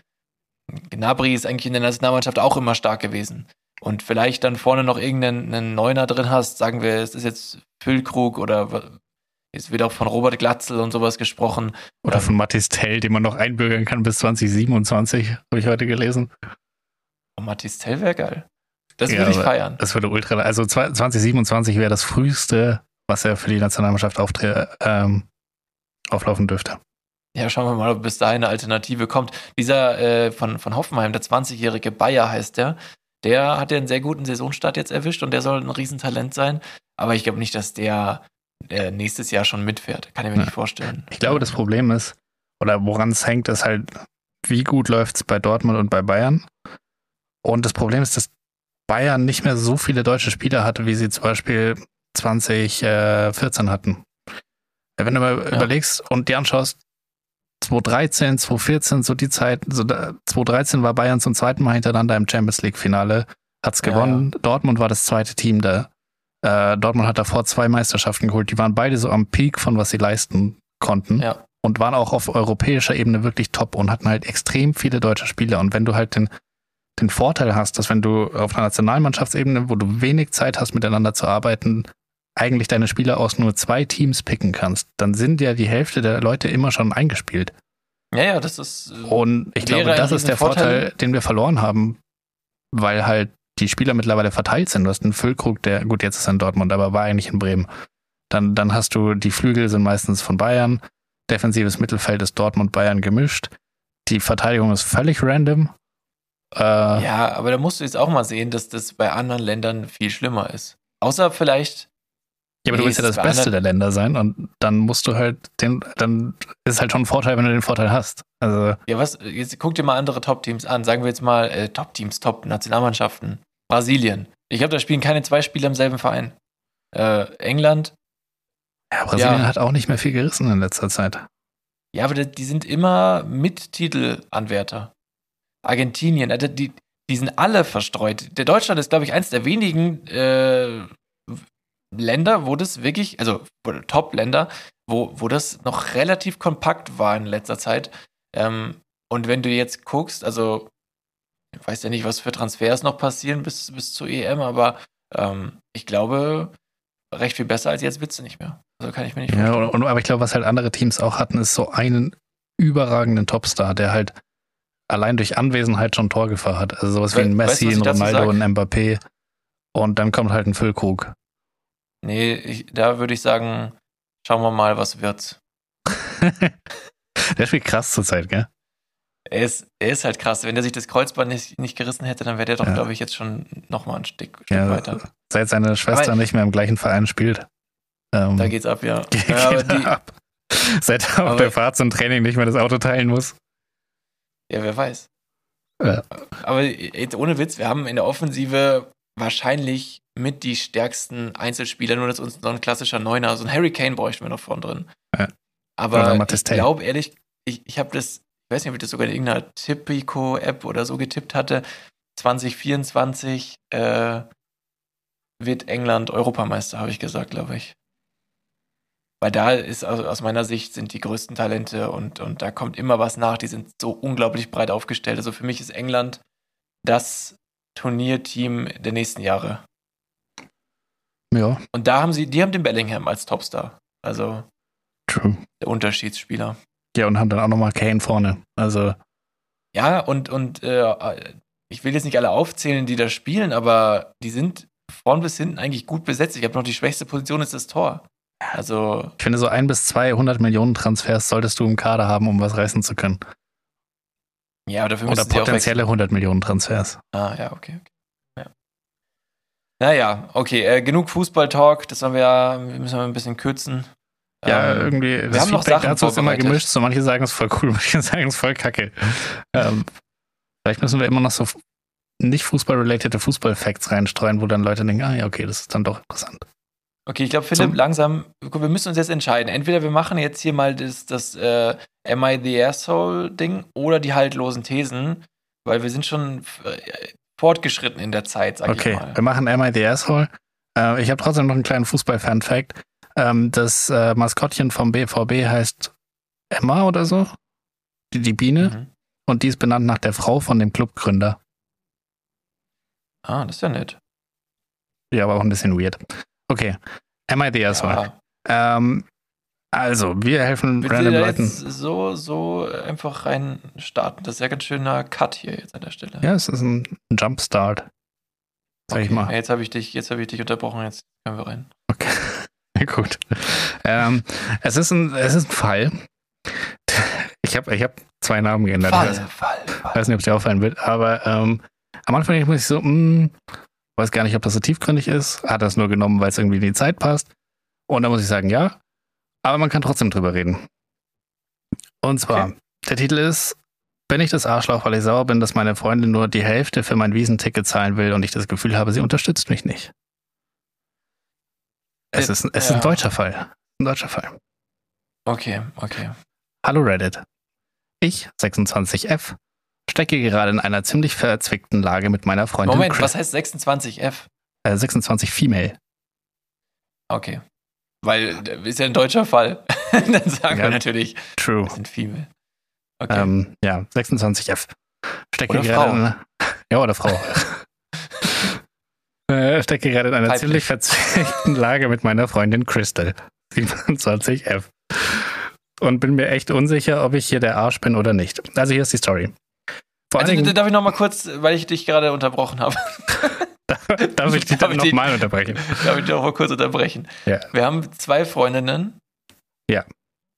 Gnabry ist eigentlich in der Nationalmannschaft auch immer stark gewesen und vielleicht dann vorne noch irgendeinen Neuner drin hast, sagen wir, es ist jetzt Füllkrug oder es wird auch von Robert Glatzel und sowas gesprochen. Oder von Mathis Tell, den man noch einbürgern kann bis 2027, habe ich heute gelesen. Oh, Mathis Tell wäre geil. Das ja, würde ich feiern. Das würde ultra. Also 2027 wäre das früheste, was er für die Nationalmannschaft ähm, auflaufen dürfte. Ja, schauen wir mal, ob bis dahin eine Alternative kommt. Dieser äh, von, von Hoffenheim, der 20-jährige Bayer heißt der, der hat ja einen sehr guten Saisonstart jetzt erwischt und der soll ein Riesentalent sein. Aber ich glaube nicht, dass der, nächstes Jahr schon mitfährt. Kann ich mir ja. nicht vorstellen. Ich glaube, das Problem ist, oder woran es hängt, ist halt, wie gut läuft es bei Dortmund und bei Bayern. Und das Problem ist, dass Bayern nicht mehr so viele deutsche Spieler hatte, wie sie zum Beispiel 2014 hatten. Wenn du mal ja. überlegst und dir anschaust, 2013, 2014, so die Zeit, so 2013 war Bayern zum zweiten Mal hintereinander im Champions League Finale, hat's gewonnen. Ja, ja. Dortmund war das zweite Team da. Äh, Dortmund hat davor zwei Meisterschaften geholt. Die waren beide so am Peak von was sie leisten konnten. Ja. Und waren auch auf europäischer Ebene wirklich top und hatten halt extrem viele deutsche Spieler. Und wenn du halt den, den Vorteil hast, dass wenn du auf einer Nationalmannschaftsebene, wo du wenig Zeit hast, miteinander zu arbeiten, eigentlich deine Spieler aus nur zwei Teams picken kannst, dann sind ja die Hälfte der Leute immer schon eingespielt. Ja, ja, das ist. Äh, Und ich glaube, das ist der Vorteil, Vorteil, den wir verloren haben, weil halt die Spieler mittlerweile verteilt sind. Du hast einen Füllkrug, der, gut, jetzt ist er in Dortmund, aber war eigentlich in Bremen. Dann, dann hast du, die Flügel sind meistens von Bayern. Defensives Mittelfeld ist Dortmund-Bayern gemischt. Die Verteidigung ist völlig random. Äh, ja, aber da musst du jetzt auch mal sehen, dass das bei anderen Ländern viel schlimmer ist. Außer vielleicht Ja, aber du Nee, willst ja das Beste der Länder sein und dann musst du halt den, dann ist es halt schon ein Vorteil, wenn du den Vorteil hast. Also, Ja, was? Jetzt guck dir mal andere Top-Teams an. Sagen wir jetzt mal äh, Top-Teams, Top-Nationalmannschaften. Brasilien. Ich glaube, da spielen keine zwei Spieler im selben Verein. Äh, England. ja, Brasilien Ja. hat auch nicht mehr viel gerissen in letzter Zeit. Ja, aber die- sind immer Mittitelanwärter. Argentinien, äh, die, die sind alle verstreut. Der Deutschland ist, glaube ich, eins der wenigen äh, Länder, wo das wirklich, also Top-Länder, wo, wo das noch relativ kompakt war in letzter Zeit. Ähm, und wenn du jetzt guckst, also ich weiß ja nicht, was für Transfers noch passieren bis, bis zur EM, aber ähm, ich glaube, recht viel besser als jetzt wird's nicht mehr. Also kann ich mir nicht Ja, vorstellen. und, und, aber ich glaube, was halt andere Teams auch hatten, ist so einen überragenden Topstar, der halt allein durch Anwesenheit schon Torgefahr hat. Also sowas wie ein Messi, ein Ronaldo, ein Mbappé. Und dann kommt halt ein Füllkrug. Nee, ich, da würde ich sagen, schauen wir mal, was wird. [laughs] der spielt krass zurzeit, gell? Er ist, er ist halt krass. Wenn er sich das Kreuzband nicht, nicht gerissen hätte, dann wäre der doch, Ja. glaube ich, jetzt schon noch mal ein Stück, Stück Ja, weiter. Seit seine Schwester Aber- nicht mehr im gleichen Verein spielt. Ähm, Da geht's ab, ja. [laughs] geht ja, aber die, ab. Seit er auf der Fahrt zum Training nicht mehr das Auto teilen muss. ja wer weiß. Ja. Aber jetzt ohne Witz, wir haben in der Offensive wahrscheinlich mit die stärksten Einzelspieler, nur dass uns noch ein klassischer Neuner, so ein Harry Kane bräuchten wir noch vorn drin. Ja. Aber ich glaube ehrlich, ich, ich habe das, ich weiß nicht, ob ich das sogar in irgendeiner Tippico-App oder so getippt hatte, 2024 äh, wird England Europameister, habe ich gesagt, glaube ich. Weil da ist also aus meiner Sicht sind die größten Talente und, und da kommt immer was nach. Die sind so unglaublich breit aufgestellt. Also für mich ist England das Turnierteam der nächsten Jahre. Ja, Und da haben sie, die haben den Bellingham als Topstar. Also true. der Unterschiedsspieler. Ja, und haben dann auch nochmal Kane vorne. Also, Ja, und, und äh, ich will jetzt nicht alle aufzählen, die da spielen, aber die sind vorn bis hinten eigentlich gut besetzt. Ich habe noch die schwächste Position ist das Tor. Also, ich finde, so ein bis 200 Millionen Transfers solltest du im Kader haben, um was reißen zu können. ja, aber dafür Oder potenzielle 100 Millionen Transfers. Ah, ja, okay. okay. Ja. Naja, okay, äh, genug Fußball-Talk, das haben wir ja, müssen wir ein bisschen kürzen. Ja, Ähm, irgendwie, das haben noch Feedback Sachen dazu ist immer gemischt. So manche sagen es voll cool, [laughs] manche sagen es voll kacke. ähm, vielleicht müssen wir immer noch so nicht Fußball-related Fußball-Facts reinstreuen, wo dann Leute denken, ah ja, okay, das ist dann doch interessant. Okay, ich glaube, Philipp, Zum- langsam, wir müssen uns jetzt entscheiden. Entweder wir machen jetzt hier mal das, das äh, Am I the Asshole-Ding oder die haltlosen Thesen, weil wir sind schon äh, fortgeschritten in der Zeit, sag Okay, ich mal. wir machen I the Asshole. Äh, ich habe trotzdem noch einen kleinen Fußball-Fun-Fact. Ähm, das äh, Maskottchen vom BVB heißt Emma oder so. Die, die Biene. Mhm. Und die ist benannt nach der Frau von dem Clubgründer. Ah, das ist ja nett. Ja, aber auch ein bisschen weird. Okay. Am I the Asshole? Ja. Ähm, also, wir helfen du random Leuten. jetzt so, so einfach rein starten? Das ist ja ganz schöner Cut hier jetzt an der Stelle. Ja, es ist ein Jumpstart. Sag ich Okay, mal. ja, Jetzt habe ich dich, jetzt habe ich dich unterbrochen, jetzt können wir rein. Okay. [laughs] Gut. Ähm, es, ist ein, es ist ein Fall. Ich habe ich hab zwei Namen geändert. Fall, Ich weiß- Fall, Ich Fall. weiß nicht, ob es dir auffallen wird, aber ähm, am Anfang muss ich so, mh, weiß gar nicht, ob das so tiefgründig ist. Hat das nur genommen, weil es irgendwie in die Zeit passt. Und dann muss ich sagen, ja. Aber man kann trotzdem drüber reden. Und zwar, Okay. der Titel ist, bin ich das Arschloch, weil ich sauer bin, dass meine Freundin nur die Hälfte für mein Wiesenticket zahlen will und ich das Gefühl habe, sie unterstützt mich nicht. Es ist, es ist ja. ein deutscher Fall. Ein deutscher Fall. Okay, okay. Hallo Reddit. Ich, 26F, stecke gerade in einer ziemlich verzwickten Lage mit meiner Freundin Moment, Chris. was heißt 26F? Äh, 26 Female. Okay. Weil äh, ist ja ein deutscher Fall. [laughs] Dann sagen Ja. wir natürlich, True. wir sind Female. Okay. Ähm, ja, 26F. Stecke Oder gerade Frau. in Ja, oder Frau. [laughs] äh, stecke gerade in einer Weiblich. ziemlich verzwickten Lage mit meiner Freundin Crystal. 27F. Und bin mir echt unsicher, ob ich hier der Arsch bin oder nicht. Also hier ist die Story. Vor also, Dingen, darf ich noch mal kurz, weil ich dich gerade unterbrochen habe, [laughs] [laughs] darf ich dich dann nochmal unterbrechen? darf ich dich noch mal kurz unterbrechen. Ja. Wir haben zwei Freundinnen. Ja.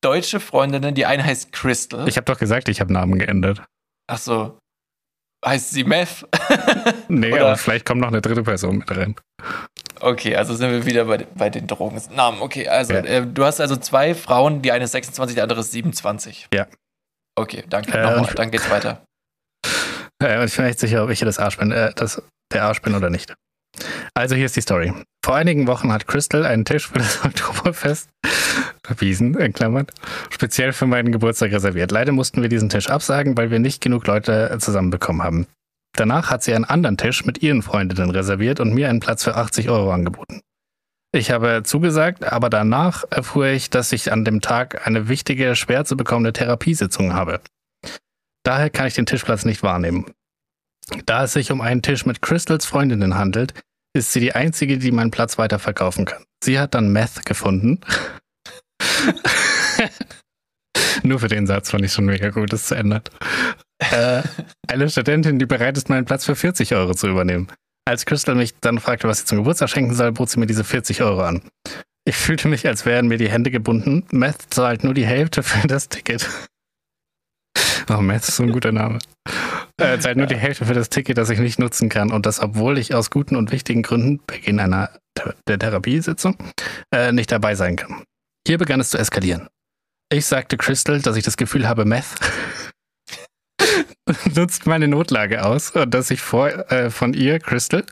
Deutsche Freundinnen. Die eine heißt Crystal. Ich habe doch gesagt, ich habe Namen geändert. Ach so. heißt sie Meth? [laughs] Nee, Oder- aber vielleicht kommt noch eine dritte Person mit rein. Okay, also sind wir wieder bei, bei den Drogennamen. Okay, also Ja. äh, du hast also zwei Frauen, die eine ist 26, die andere ist 27. Ja. Okay, danke. Äh, Nochmal, dann geht's weiter. Äh, ich bin echt sicher, ob ich hier das Arsch bin, äh, das, der Arsch bin oder nicht. Also hier ist die Story. Vor einigen Wochen hat Crystal einen Tisch für das [laughs] Oktoberfest, Wiesen in Klammern, speziell für meinen Geburtstag reserviert. Leider mussten wir diesen Tisch absagen, weil wir nicht genug Leute äh, zusammenbekommen haben. Danach hat sie einen anderen Tisch mit ihren Freundinnen reserviert und mir einen Platz für 80 Euro angeboten. Ich habe zugesagt, aber danach erfuhr ich, dass ich an dem Tag eine wichtige, schwer zu bekommende Therapiesitzung habe. Daher kann ich den Tischplatz nicht wahrnehmen. Da es sich um einen Tisch mit Crystals Freundinnen handelt, ist sie die einzige, die meinen Platz weiterverkaufen kann. Sie hat dann Meth gefunden. [laughs] Nur für den Satz fand ich schon mega gut, das zu ändern. Äh, eine Studentin, die bereit ist, meinen Platz für 40 Euro zu übernehmen. Als Crystal mich dann fragte, was sie zum Geburtstag schenken soll, bot sie mir diese 40 Euro an. Ich fühlte mich, als wären mir die Hände gebunden. Meth zahlt nur die Hälfte für das Ticket. Oh, Meth ist so ein guter Name. Äh, zahlt nur die Hälfte für das Ticket, das ich nicht nutzen kann. Und das, obwohl ich aus guten und wichtigen Gründen, Beginn einer der Therapiesitzung, äh, nicht dabei sein kann. Hier begann es zu eskalieren. Ich sagte Crystal, dass ich das Gefühl habe, Meth [laughs] nutzt meine Notlage aus und dass ich vor, äh, von ihr, Crystal,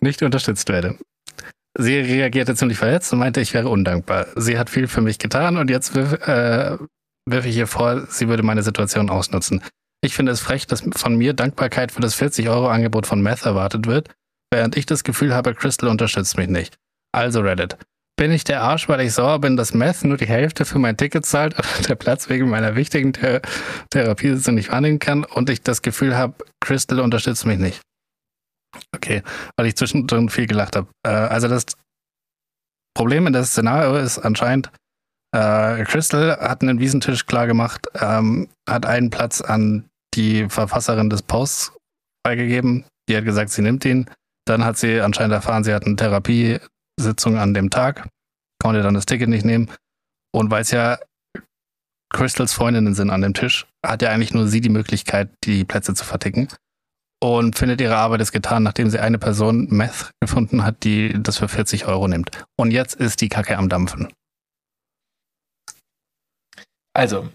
nicht unterstützt werde. Sie reagierte ziemlich verletzt und meinte, ich wäre undankbar. Sie hat viel für mich getan und jetzt äh, wirf ich ihr vor, sie würde meine Situation ausnutzen. Ich finde es frech, dass von mir Dankbarkeit für das 40-Euro-Angebot von Meth erwartet wird, während ich das Gefühl habe, Crystal unterstützt mich nicht. Also Reddit. Bin ich der Arsch, weil ich sauer bin, dass Meth nur die Hälfte für mein Ticket zahlt und der Platz wegen meiner wichtigen Ther Therapiesitzung nicht wahrnehmen kann und ich das Gefühl habe, Crystal unterstützt mich nicht? Okay, weil ich zwischendrin viel gelacht habe. Äh, also das Problem in das Szenario ist anscheinend, äh, Crystal hat einen Wiesentisch klar gemacht, ähm, hat einen Platz an die Verfasserin des Posts freigegeben. Die hat gesagt, sie nimmt ihn. Dann hat sie anscheinend erfahren, sie hat eine Therapiesitzung an dem Tag, konnte dann das Ticket nicht nehmen. Und weil es ja Crystals Freundinnen sind an dem Tisch, hat ja eigentlich nur sie die Möglichkeit, die Plätze zu verticken. Und findet ihre Arbeit ist getan, nachdem sie eine Person Meth gefunden hat, die das für 40 Euro nimmt. Und jetzt ist die Kacke am Dampfen. Also,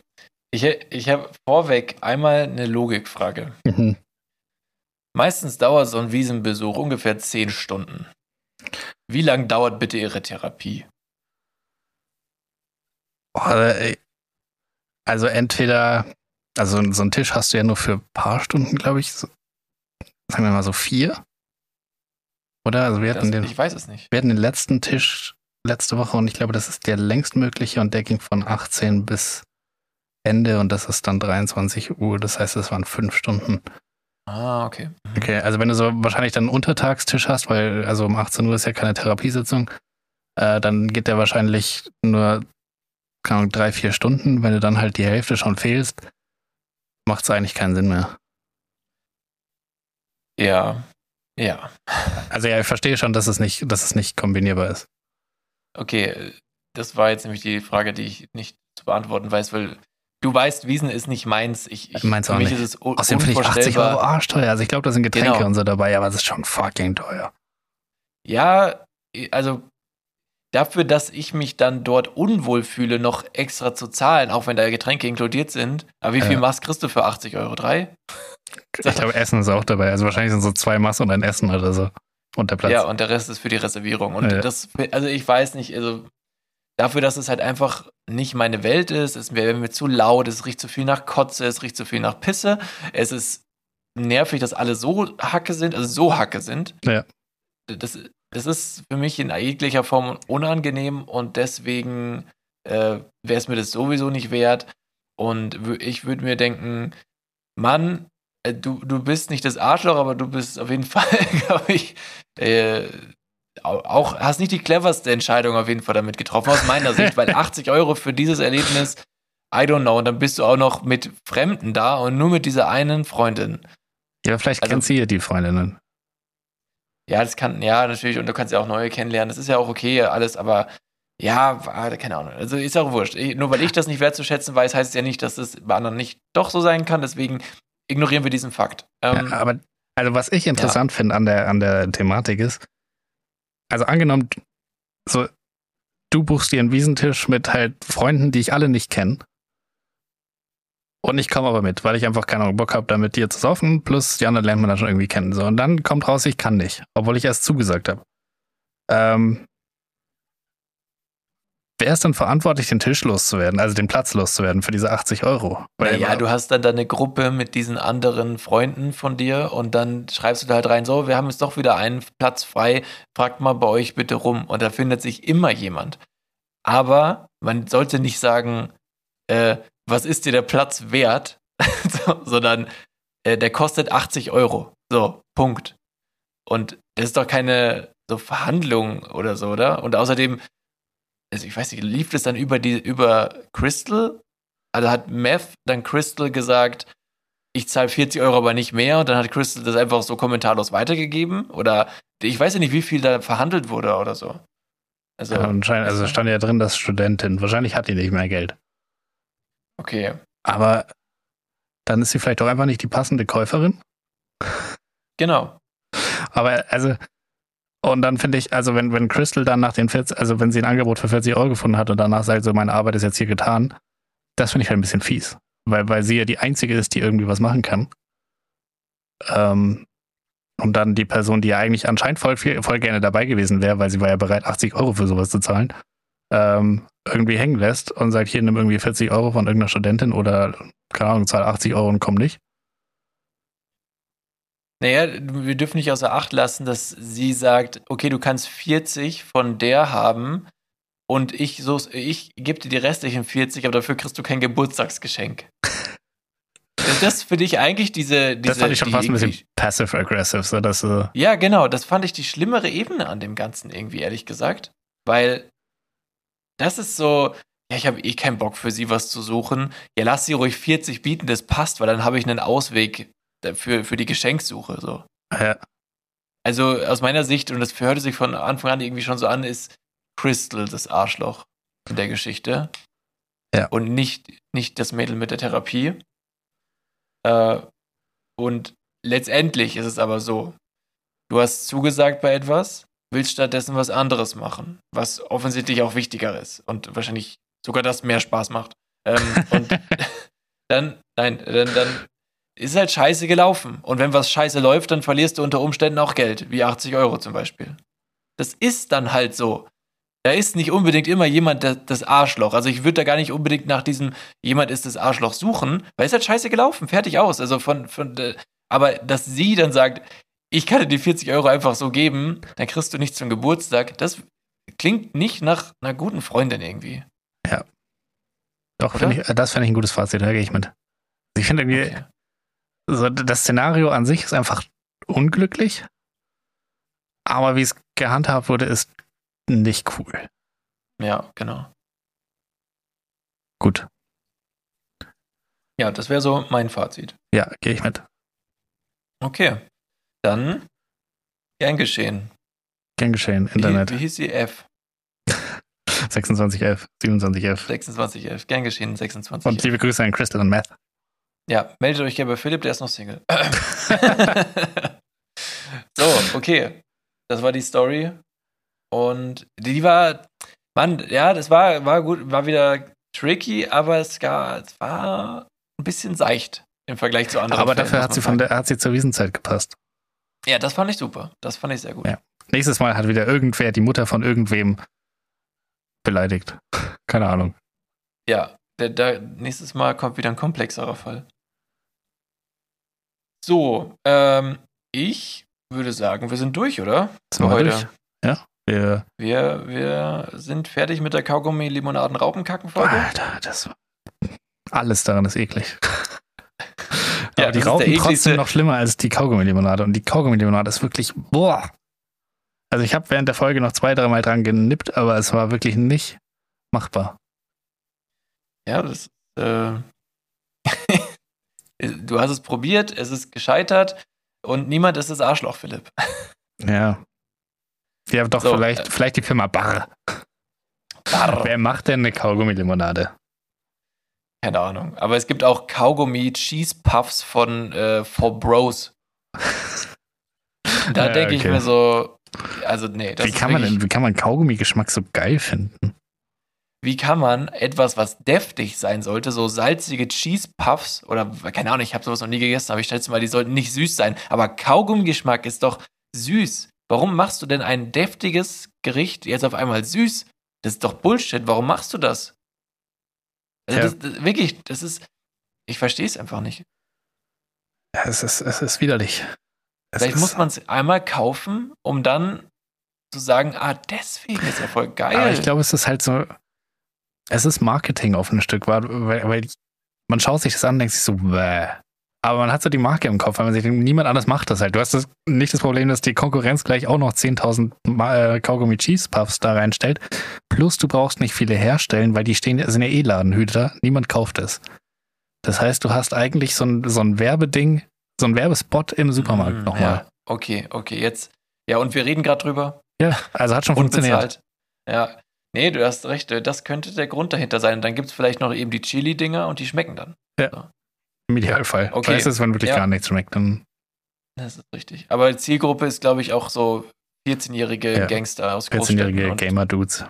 ich, ich habe vorweg einmal eine Logikfrage. Mhm. Meistens dauert so ein Wiesenbesuch ungefähr 10 Stunden. Wie lang dauert bitte Ihre Therapie? Also entweder, also so einen Tisch hast du ja nur für ein paar Stunden, glaube ich. So, sagen wir mal so vier. Oder? Also wir hatten, Das, den, ich weiß es nicht. wir hatten den letzten Tisch letzte Woche und ich glaube, das ist der längstmögliche und der ging von 18 bis Ende und das ist dann 23 Uhr. Das heißt, es waren fünf Stunden. Ah, okay. Mhm. Okay, also wenn du so wahrscheinlich dann einen Untertagstisch hast, weil also um 18 Uhr ist ja keine Therapiesitzung, äh, dann geht der wahrscheinlich nur keine Ahnung, drei, vier Stunden. Wenn du dann halt die Hälfte schon fehlst, macht es eigentlich keinen Sinn mehr. Ja. Ja. Also ja, ich verstehe schon, dass es nicht, dass es nicht kombinierbar ist. Okay, das war jetzt nämlich die Frage, die ich nicht zu beantworten weiß, weil du weißt, Wiesen ist nicht meins. Ich, ich, Meins für auch mich nicht. ist es Außerdem finde ich 80 unvorstellbar. Euro arschteuer. Also ich glaube, da sind Getränke Genau. und so dabei, aber es ist schon fucking teuer. Ja, also dafür, dass ich mich dann dort unwohl fühle, noch extra zu zahlen, auch wenn da Getränke inkludiert sind. Aber wie viel Ja. machst kriegst du für 80 Euro? Drei? Ich glaube, Essen ist auch dabei. Also wahrscheinlich sind so zwei Mass und ein Essen oder so. Und der Platz. Ja, und der Rest ist für die Reservierung. Und Ja. das, also ich weiß nicht, also dafür, dass es halt einfach nicht meine Welt ist, es wäre mir zu laut, es riecht zu viel nach Kotze, es riecht zu viel nach Pisse, es ist nervig, dass alle so Hacke sind, also so Hacke sind. Ja. Das, das ist für mich in jeglicher Form unangenehm und deswegen äh, wäre es mir das sowieso nicht wert. Und ich würde mir denken, Mann, äh, du, du bist nicht das Arschloch, aber du bist auf jeden [laughs] Fall, glaube ich, äh, auch, hast nicht die cleverste Entscheidung auf jeden Fall damit getroffen, aus meiner Sicht, weil [laughs] 80 Euro für dieses Erlebnis, I don't know, und dann bist du auch noch mit Fremden da und nur mit dieser einen Freundin. ja, vielleicht Also- kennt sie ja die Freundinnen. Ja, das kann, ja, natürlich, und du kannst ja auch neue kennenlernen, das ist ja auch okay, alles, aber ja, war- keine Ahnung. Also ist ja auch wurscht. Nur weil ich das nicht wertzuschätzen weiß, heißt es ja nicht, dass es bei anderen nicht doch so sein kann. Deswegen, ignorieren wir diesen Fakt. Ähm, ja, aber also was ich interessant finde an der, an der Thematik ist, also angenommen, so, du buchst dir einen Wiesentisch mit halt Freunden, die ich alle nicht kenne. Und ich komme aber mit, weil ich einfach keine Bock habe, da mit dir zu saufen, plus die anderen lernt man dann schon irgendwie kennen. So, und dann kommt raus, ich kann nicht, obwohl ich erst zugesagt habe. Ähm, wer ist denn verantwortlich, den Tisch loszuwerden, also den Platz loszuwerden für diese 80 Euro? Weil ja, du hast dann deine Gruppe mit diesen anderen Freunden von dir und dann schreibst du da halt rein, so, wir haben jetzt doch wieder einen Platz frei, fragt mal bei euch bitte rum. Und da findet sich immer jemand. Aber man sollte nicht sagen, äh, was ist dir der Platz wert, [laughs] so, sondern äh, der kostet 80 Euro. So, Punkt. Und das ist doch keine so Verhandlung oder so, oder? Und außerdem, also ich weiß nicht, lief das dann über die, über Crystal? Also hat Meth dann Crystal gesagt, ich zahle 40 Euro, aber nicht mehr. Und dann hat Crystal das einfach so kommentarlos weitergegeben. Oder ich weiß ja nicht, wie viel da verhandelt wurde oder so. Also, ja, anscheinend, also stand ja drin, dass Studentin. Wahrscheinlich hat die nicht mehr Geld. Okay. Aber dann ist sie vielleicht auch einfach nicht die passende Käuferin. Genau. Aber also, und dann finde ich, also wenn, wenn Crystal dann nach den 40, also wenn sie ein Angebot für 40 Euro gefunden hat und danach sagt, so meine Arbeit ist jetzt hier getan, das finde ich halt ein bisschen fies. Weil, weil sie ja die einzige ist, die irgendwie was machen kann. Ähm, und dann die Person, die ja eigentlich anscheinend voll, voll gerne dabei gewesen wäre, weil sie war ja bereit, 80 Euro für sowas zu zahlen, ähm, irgendwie hängen lässt und sagt, hier nimm irgendwie 40 Euro von irgendeiner Studentin oder, keine Ahnung, zahl 80 Euro und komm nicht. Naja, wir dürfen nicht außer Acht lassen, dass sie sagt, okay, du kannst 40 von der haben und ich, so, ich gebe dir die restlichen 40, aber dafür kriegst du kein Geburtstagsgeschenk. [laughs] Ist das für dich eigentlich diese, diese Das fand ich schon fast ein bisschen passive-aggressive, so dass äh Ja, genau, das fand ich die schlimmere Ebene an dem Ganzen irgendwie, ehrlich gesagt. Weil das ist so, ja, ich habe eh keinen Bock für sie was zu suchen. Ja, lass sie ruhig 40 bieten, das passt, weil dann habe ich einen Ausweg für, für die Geschenksuche. So. Ja. Also aus meiner Sicht, und das hörte sich von Anfang an irgendwie schon so an, ist Crystal das Arschloch in der Geschichte. Ja. Und nicht, nicht das Mädel mit der Therapie. Äh, und letztendlich ist es aber so, du hast zugesagt bei etwas, willst stattdessen was anderes machen, was offensichtlich auch wichtiger ist und wahrscheinlich sogar das mehr Spaß macht. Ähm, und [laughs] dann, nein, dann, dann ist halt scheiße gelaufen. Und wenn was scheiße läuft, dann verlierst du unter Umständen auch Geld, wie 80 Euro zum Beispiel. Das ist dann halt so. Da ist nicht unbedingt immer jemand das Arschloch. Also ich würde da gar nicht unbedingt nach diesem jemand ist das Arschloch suchen, weil es halt scheiße gelaufen, fertig aus. Also von, von äh, aber dass sie dann sagt, ich kann dir die 40 Euro einfach so geben, dann kriegst du nichts zum Geburtstag. Das klingt nicht nach einer guten Freundin irgendwie. Ja. Doch, ich, das fände ich ein gutes Fazit, da gehe ich mit. Ich finde irgendwie, okay. So, das Szenario an sich ist einfach unglücklich, aber wie es gehandhabt wurde, ist nicht cool. Ja, genau. Gut. Ja, das wäre so mein Fazit. Ja, gehe ich mit. Okay. Dann gern geschehen. Gern geschehen, Internet. Wie, wie hieß die F? 2611, 2711. 2611, gern geschehen, 26. Und liebe Grüße an Crystal und Math. Ja, meldet euch gerne bei Philipp, der ist noch Single. [laughs] so, okay. Das war die Story. Und die war, Mann, ja, das war, war gut, war wieder tricky, aber es, gar, es war ein bisschen seicht im Vergleich zu anderen. Aber Fällen, dafür hat sie, von der, hat sie zur Wiesenzeit gepasst. Ja, das fand ich super. Das fand ich sehr gut. Ja. Nächstes Mal hat wieder irgendwer die Mutter von irgendwem beleidigt. [laughs] Keine Ahnung. Ja, der, der, nächstes Mal kommt wieder ein komplexerer Fall. So, ähm, ich würde sagen, wir sind durch, oder? Sind wir heute. Durch? Ja. Wir, wir, wir sind fertig mit der Kaugummi-Limonaden-Raupenkacken-Folge. Alter, das alles daran ist eklig. [laughs] Ja, Aber die Raupen trotzdem noch schlimmer als die Kaugummi-Limonade. Und die Kaugummi-Limonade ist wirklich, boah. Also ich habe während der Folge noch zwei, dreimal dran genippt, aber es war wirklich nicht machbar. Ja, das äh, [laughs] Du hast es probiert, es ist gescheitert und niemand ist das Arschloch, Philipp. Ja. Ja, doch, so, vielleicht, äh, vielleicht die Firma Barr. Barr. Wer macht denn eine Kaugummi-Limonade? Keine Ahnung. Aber es gibt auch Kaugummi Cheese Puffs von äh, For Bros. [laughs] da Ja, denke ich okay. mir so, also nee, das Wie kann, man denn, wie kann man Kaugummi-Geschmack so geil finden? Wie kann man etwas, was deftig sein sollte, so salzige Cheese Puffs oder keine Ahnung, ich habe sowas noch nie gegessen, aber ich schätze mal, die sollten nicht süß sein. Aber Kaugummi-Geschmack ist doch süß. Warum machst du denn ein deftiges Gericht jetzt auf einmal süß? Das ist doch Bullshit. Warum machst du das? Also Ja. das, das, wirklich, das ist. Ich verstehe es einfach nicht. Es ist, es ist widerlich. Es Vielleicht ist, muss man es einmal kaufen, um dann zu sagen, ah, deswegen ist er voll geil. Aber ich glaube, es ist halt so, es ist Marketing auf ein Stück, weil, weil, man schaut sich das an und denkt sich so, bäh. Aber man hat so die Marke im Kopf, weil man sich denkt, niemand anders macht das halt. Du hast das, nicht das Problem, dass die Konkurrenz gleich auch noch 10.000 Ma- äh, Kaugummi Cheese Puffs da reinstellt. Plus du brauchst nicht viele herstellen, weil die stehen, sind ja eh Ladenhüter. Niemand kauft es. Das heißt, du hast eigentlich so ein, so ein Werbeding, so ein Werbespot im Supermarkt Mm, nochmal. Ja. Okay, okay, jetzt. Ja, und wir reden gerade drüber. Ja. also hat schon funktioniert. Unbezahlt. Ja. Nee, du hast recht, das könnte der Grund dahinter sein. Und dann gibt es vielleicht noch eben die Chili-Dinger und die schmecken dann. Im Idealfall. Okay. Weißt du, wenn wirklich Ja. gar nichts schmeckt, dann Das ist richtig. Aber die Zielgruppe ist, glaube ich, auch so 14-jährige Ja. Gangster aus Großstädten. 14-jährige und- Gamer-Dudes.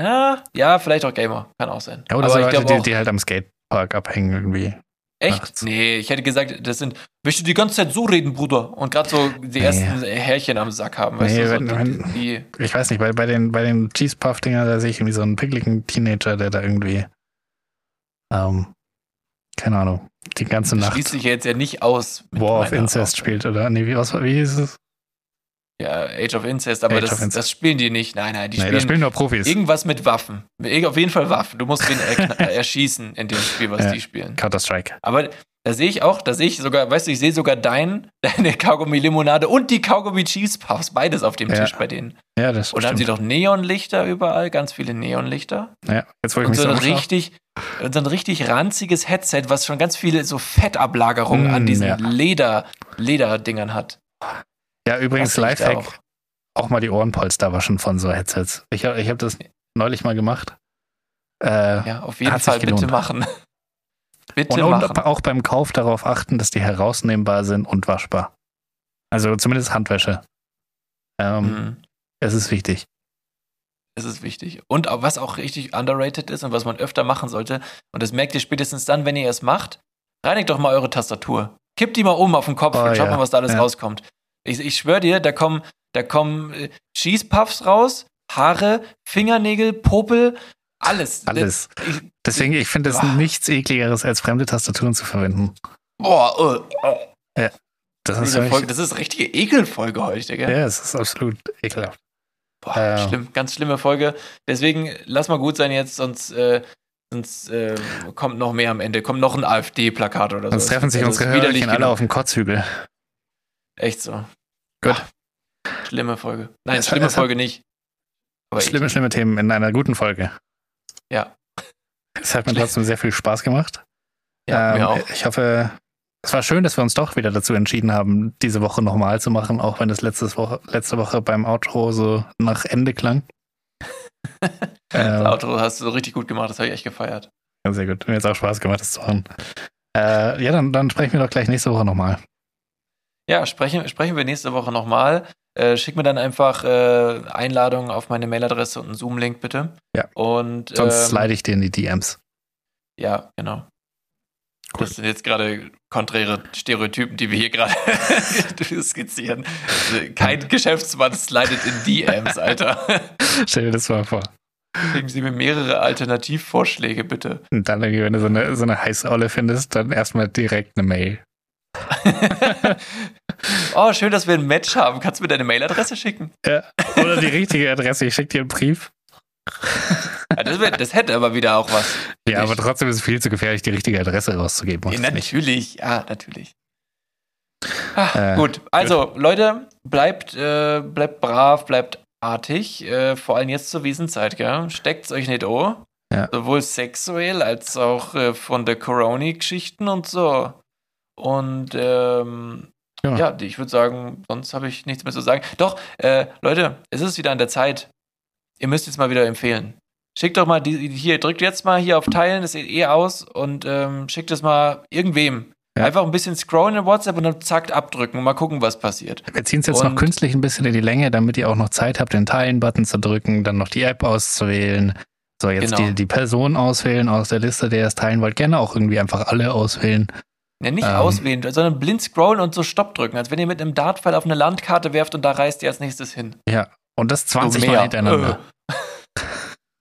Ja, ja, vielleicht auch Gamer. Kann auch sein. Ja, oder Aber so ich Leute, die, die halt am Skatepark abhängen irgendwie. Echt? nachts. Nee, ich hätte gesagt, das sind, willst du die ganze Zeit so reden, Bruder? Und gerade so die Nee. ersten Härchen am Sack haben, weißt Nee, du? So, wenn- die, wenn- die, Ich weiß nicht, bei, bei den, bei den Cheese Puff-Dinger, da sehe ich irgendwie so einen pickligen Teenager, der da irgendwie, ähm, keine Ahnung, die ganze das Nacht schließt sich jetzt ja nicht aus. War of Incest spielt, oder? Nee, wie, was, wie hieß es? Ja, Age of Incest, aber das, of Incest. das spielen die nicht. Nein, nein, die da spielen spielen nur Profis. irgendwas mit Waffen. Auf jeden Fall Waffen. Du musst wen [laughs] er erschießen in dem Spiel, was Ja. die spielen. Counter-Strike. Aber da sehe ich auch, da sehe ich sogar, weißt du, ich sehe sogar dein, [laughs] deine Kaugummi-Limonade und die Kaugummi-Cheese-Puffs, beides auf dem Ja. Tisch bei denen. Ja, das Und da haben sie doch Neonlichter überall, ganz viele Neonlichter. Ja, jetzt wo ich mich so so ein richtig, und so ein richtig ranziges Headset, was schon ganz viele so Fettablagerungen Mm, an diesen ja. Leder, Lederdingern hat. Ja, übrigens, Lifehack, auch. auch. mal die Ohrenpolster waschen von so Headsets. Ich, ich habe das neulich mal gemacht. Äh, Ja, auf jeden Fall bitte machen. [laughs] bitte und, machen. und auch beim Kauf darauf achten, dass die herausnehmbar sind und waschbar. Also zumindest Handwäsche. Ähm, Mhm. Es ist wichtig. Das ist wichtig. Und was auch richtig underrated ist und was man öfter machen sollte, und das merkt ihr spätestens dann, wenn ihr es macht, reinigt doch mal eure Tastatur. Kippt die mal um auf den Kopf Oh, und schaut ja. mal, was da alles Ja. rauskommt. Ich, ich schwöre dir, da kommen, da kommen äh, Cheese Puffs raus, Haare, Fingernägel, Popel, alles. Alles. Ich, Deswegen, ich finde es Ah. nichts ekligeres, als fremde Tastaturen zu verwenden. boah, äh, äh, Das ist, Folge, das ist eine richtige Ekelfolge heute, gell? ja, es ist absolut ekelhaft. Boah, Ja. schlimm, ganz schlimme Folge. Deswegen lass mal gut sein jetzt, sonst, äh, sonst äh, kommt noch mehr am Ende. Kommt noch ein AfD-Plakat oder so. Sonst treffen sich Also, unsere Hörerchen alle auf dem Kotzhügel. Echt so. Gut. Ah, schlimme Folge. Nein, Es hat- schlimme es hat- Folge nicht. Aber Schlimme, schlimme Themen in einer guten Folge. Ja. Es hat mir trotzdem sehr viel Spaß gemacht. ich, ja, Ähm, mir auch. Ich hoffe, es war schön, dass wir uns doch wieder dazu entschieden haben, diese Woche nochmal zu machen, auch wenn es letztes Woche, letzte Woche beim Outro so nach Ende klang. [laughs] Das ähm, Outro hast du so richtig gut gemacht, das habe ich echt gefeiert. ja, sehr gut. Mir hat auch Spaß gemacht, das zu machen. Äh, ja, dann, dann sprechen wir doch gleich nächste Woche nochmal. Ja, sprechen, sprechen wir nächste Woche nochmal. Äh, schick mir dann einfach äh, Einladungen auf meine Mailadresse und einen Zoom-Link bitte. Ja. Und Sonst ähm, slide ich dir in die DMs. Ja, genau. Cool. Das sind jetzt gerade konträre Stereotypen, die wir hier gerade [laughs] skizzieren. Also Kein Geschäftsmann slidet in DMs, Alter. [laughs] Stell dir das mal vor. Geben Sie mir mehrere Alternativvorschläge, bitte. Und dann, wenn du so eine, so eine heiße Olle findest, dann erstmal direkt eine Mail. [laughs] oh, schön, dass wir ein Match haben. Kannst du mir deine Mailadresse schicken? Ja. Oder die richtige Adresse. Ich schicke dir einen Brief. Ja, das, wär, das hätte aber wieder auch was. Ja, Ich- aber trotzdem ist es viel zu gefährlich, die richtige Adresse rauszugeben. Ja, natürlich, ja, natürlich. Ah, Äh, gut, also Leute, bleibt, äh, bleibt brav, bleibt artig, äh, vor allem jetzt zur Wiesenzeit, gell? Steckt's euch nicht an. Ja. Sowohl sexuell als auch äh, von der Corona-Geschichten und so. Und ähm, Ja. ja. ich würde sagen, sonst habe ich nichts mehr zu sagen. Doch, äh, Leute, es ist wieder an der Zeit. Ihr müsst jetzt mal wieder empfehlen. schickt doch mal die, hier, drückt jetzt mal hier auf Teilen, das sieht eh aus und ähm, schickt es mal irgendwem. Ja. Einfach ein bisschen scrollen in WhatsApp und dann zack abdrücken und mal gucken, was passiert. Wir ziehen es jetzt noch Und- künstlich ein bisschen in die Länge, damit ihr auch noch Zeit habt, den Teilen-Button zu drücken, dann noch die App auszuwählen. So, jetzt Genau. die, die Person auswählen aus der Liste, der ihr es teilen wollt. Gerne auch irgendwie einfach alle auswählen. Ja, nicht Ähm. auswählen, sondern blind scrollen und so Stopp drücken, als wenn ihr mit einem Dartpfeil auf eine Landkarte werft und da reist ihr als nächstes hin. Ja. Und das 20 So Mal hintereinander.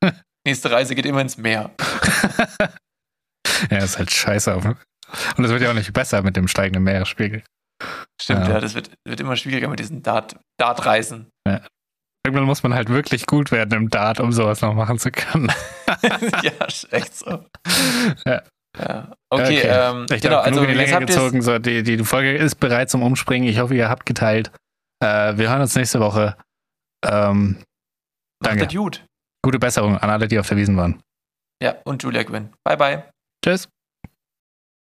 Äh. [laughs] Nächste Reise geht immer ins Meer. [laughs] Ja, ist halt scheiße. auf- Und es wird ja auch nicht besser mit dem steigenden Meeresspiegel. Stimmt, Ja. ja, das wird, wird immer schwieriger mit diesen Dart, Dartreisen. Irgendwann muss man halt wirklich gut werden im Dart, um sowas noch machen zu können. [laughs] ja, echt so. Ja. Ja. Okay, Ähm, ich genau, also in die Länge gezogen. So, die, die Folge ist bereit zum Umspringen. Ich hoffe, ihr habt geteilt. Äh, wir hören uns nächste Woche. Ähm, danke. Danke. Gut. Gute Besserung an alle, die auf der Wiesen waren. Ja, und Julia Gwynn. Bye, bye. Tschüss.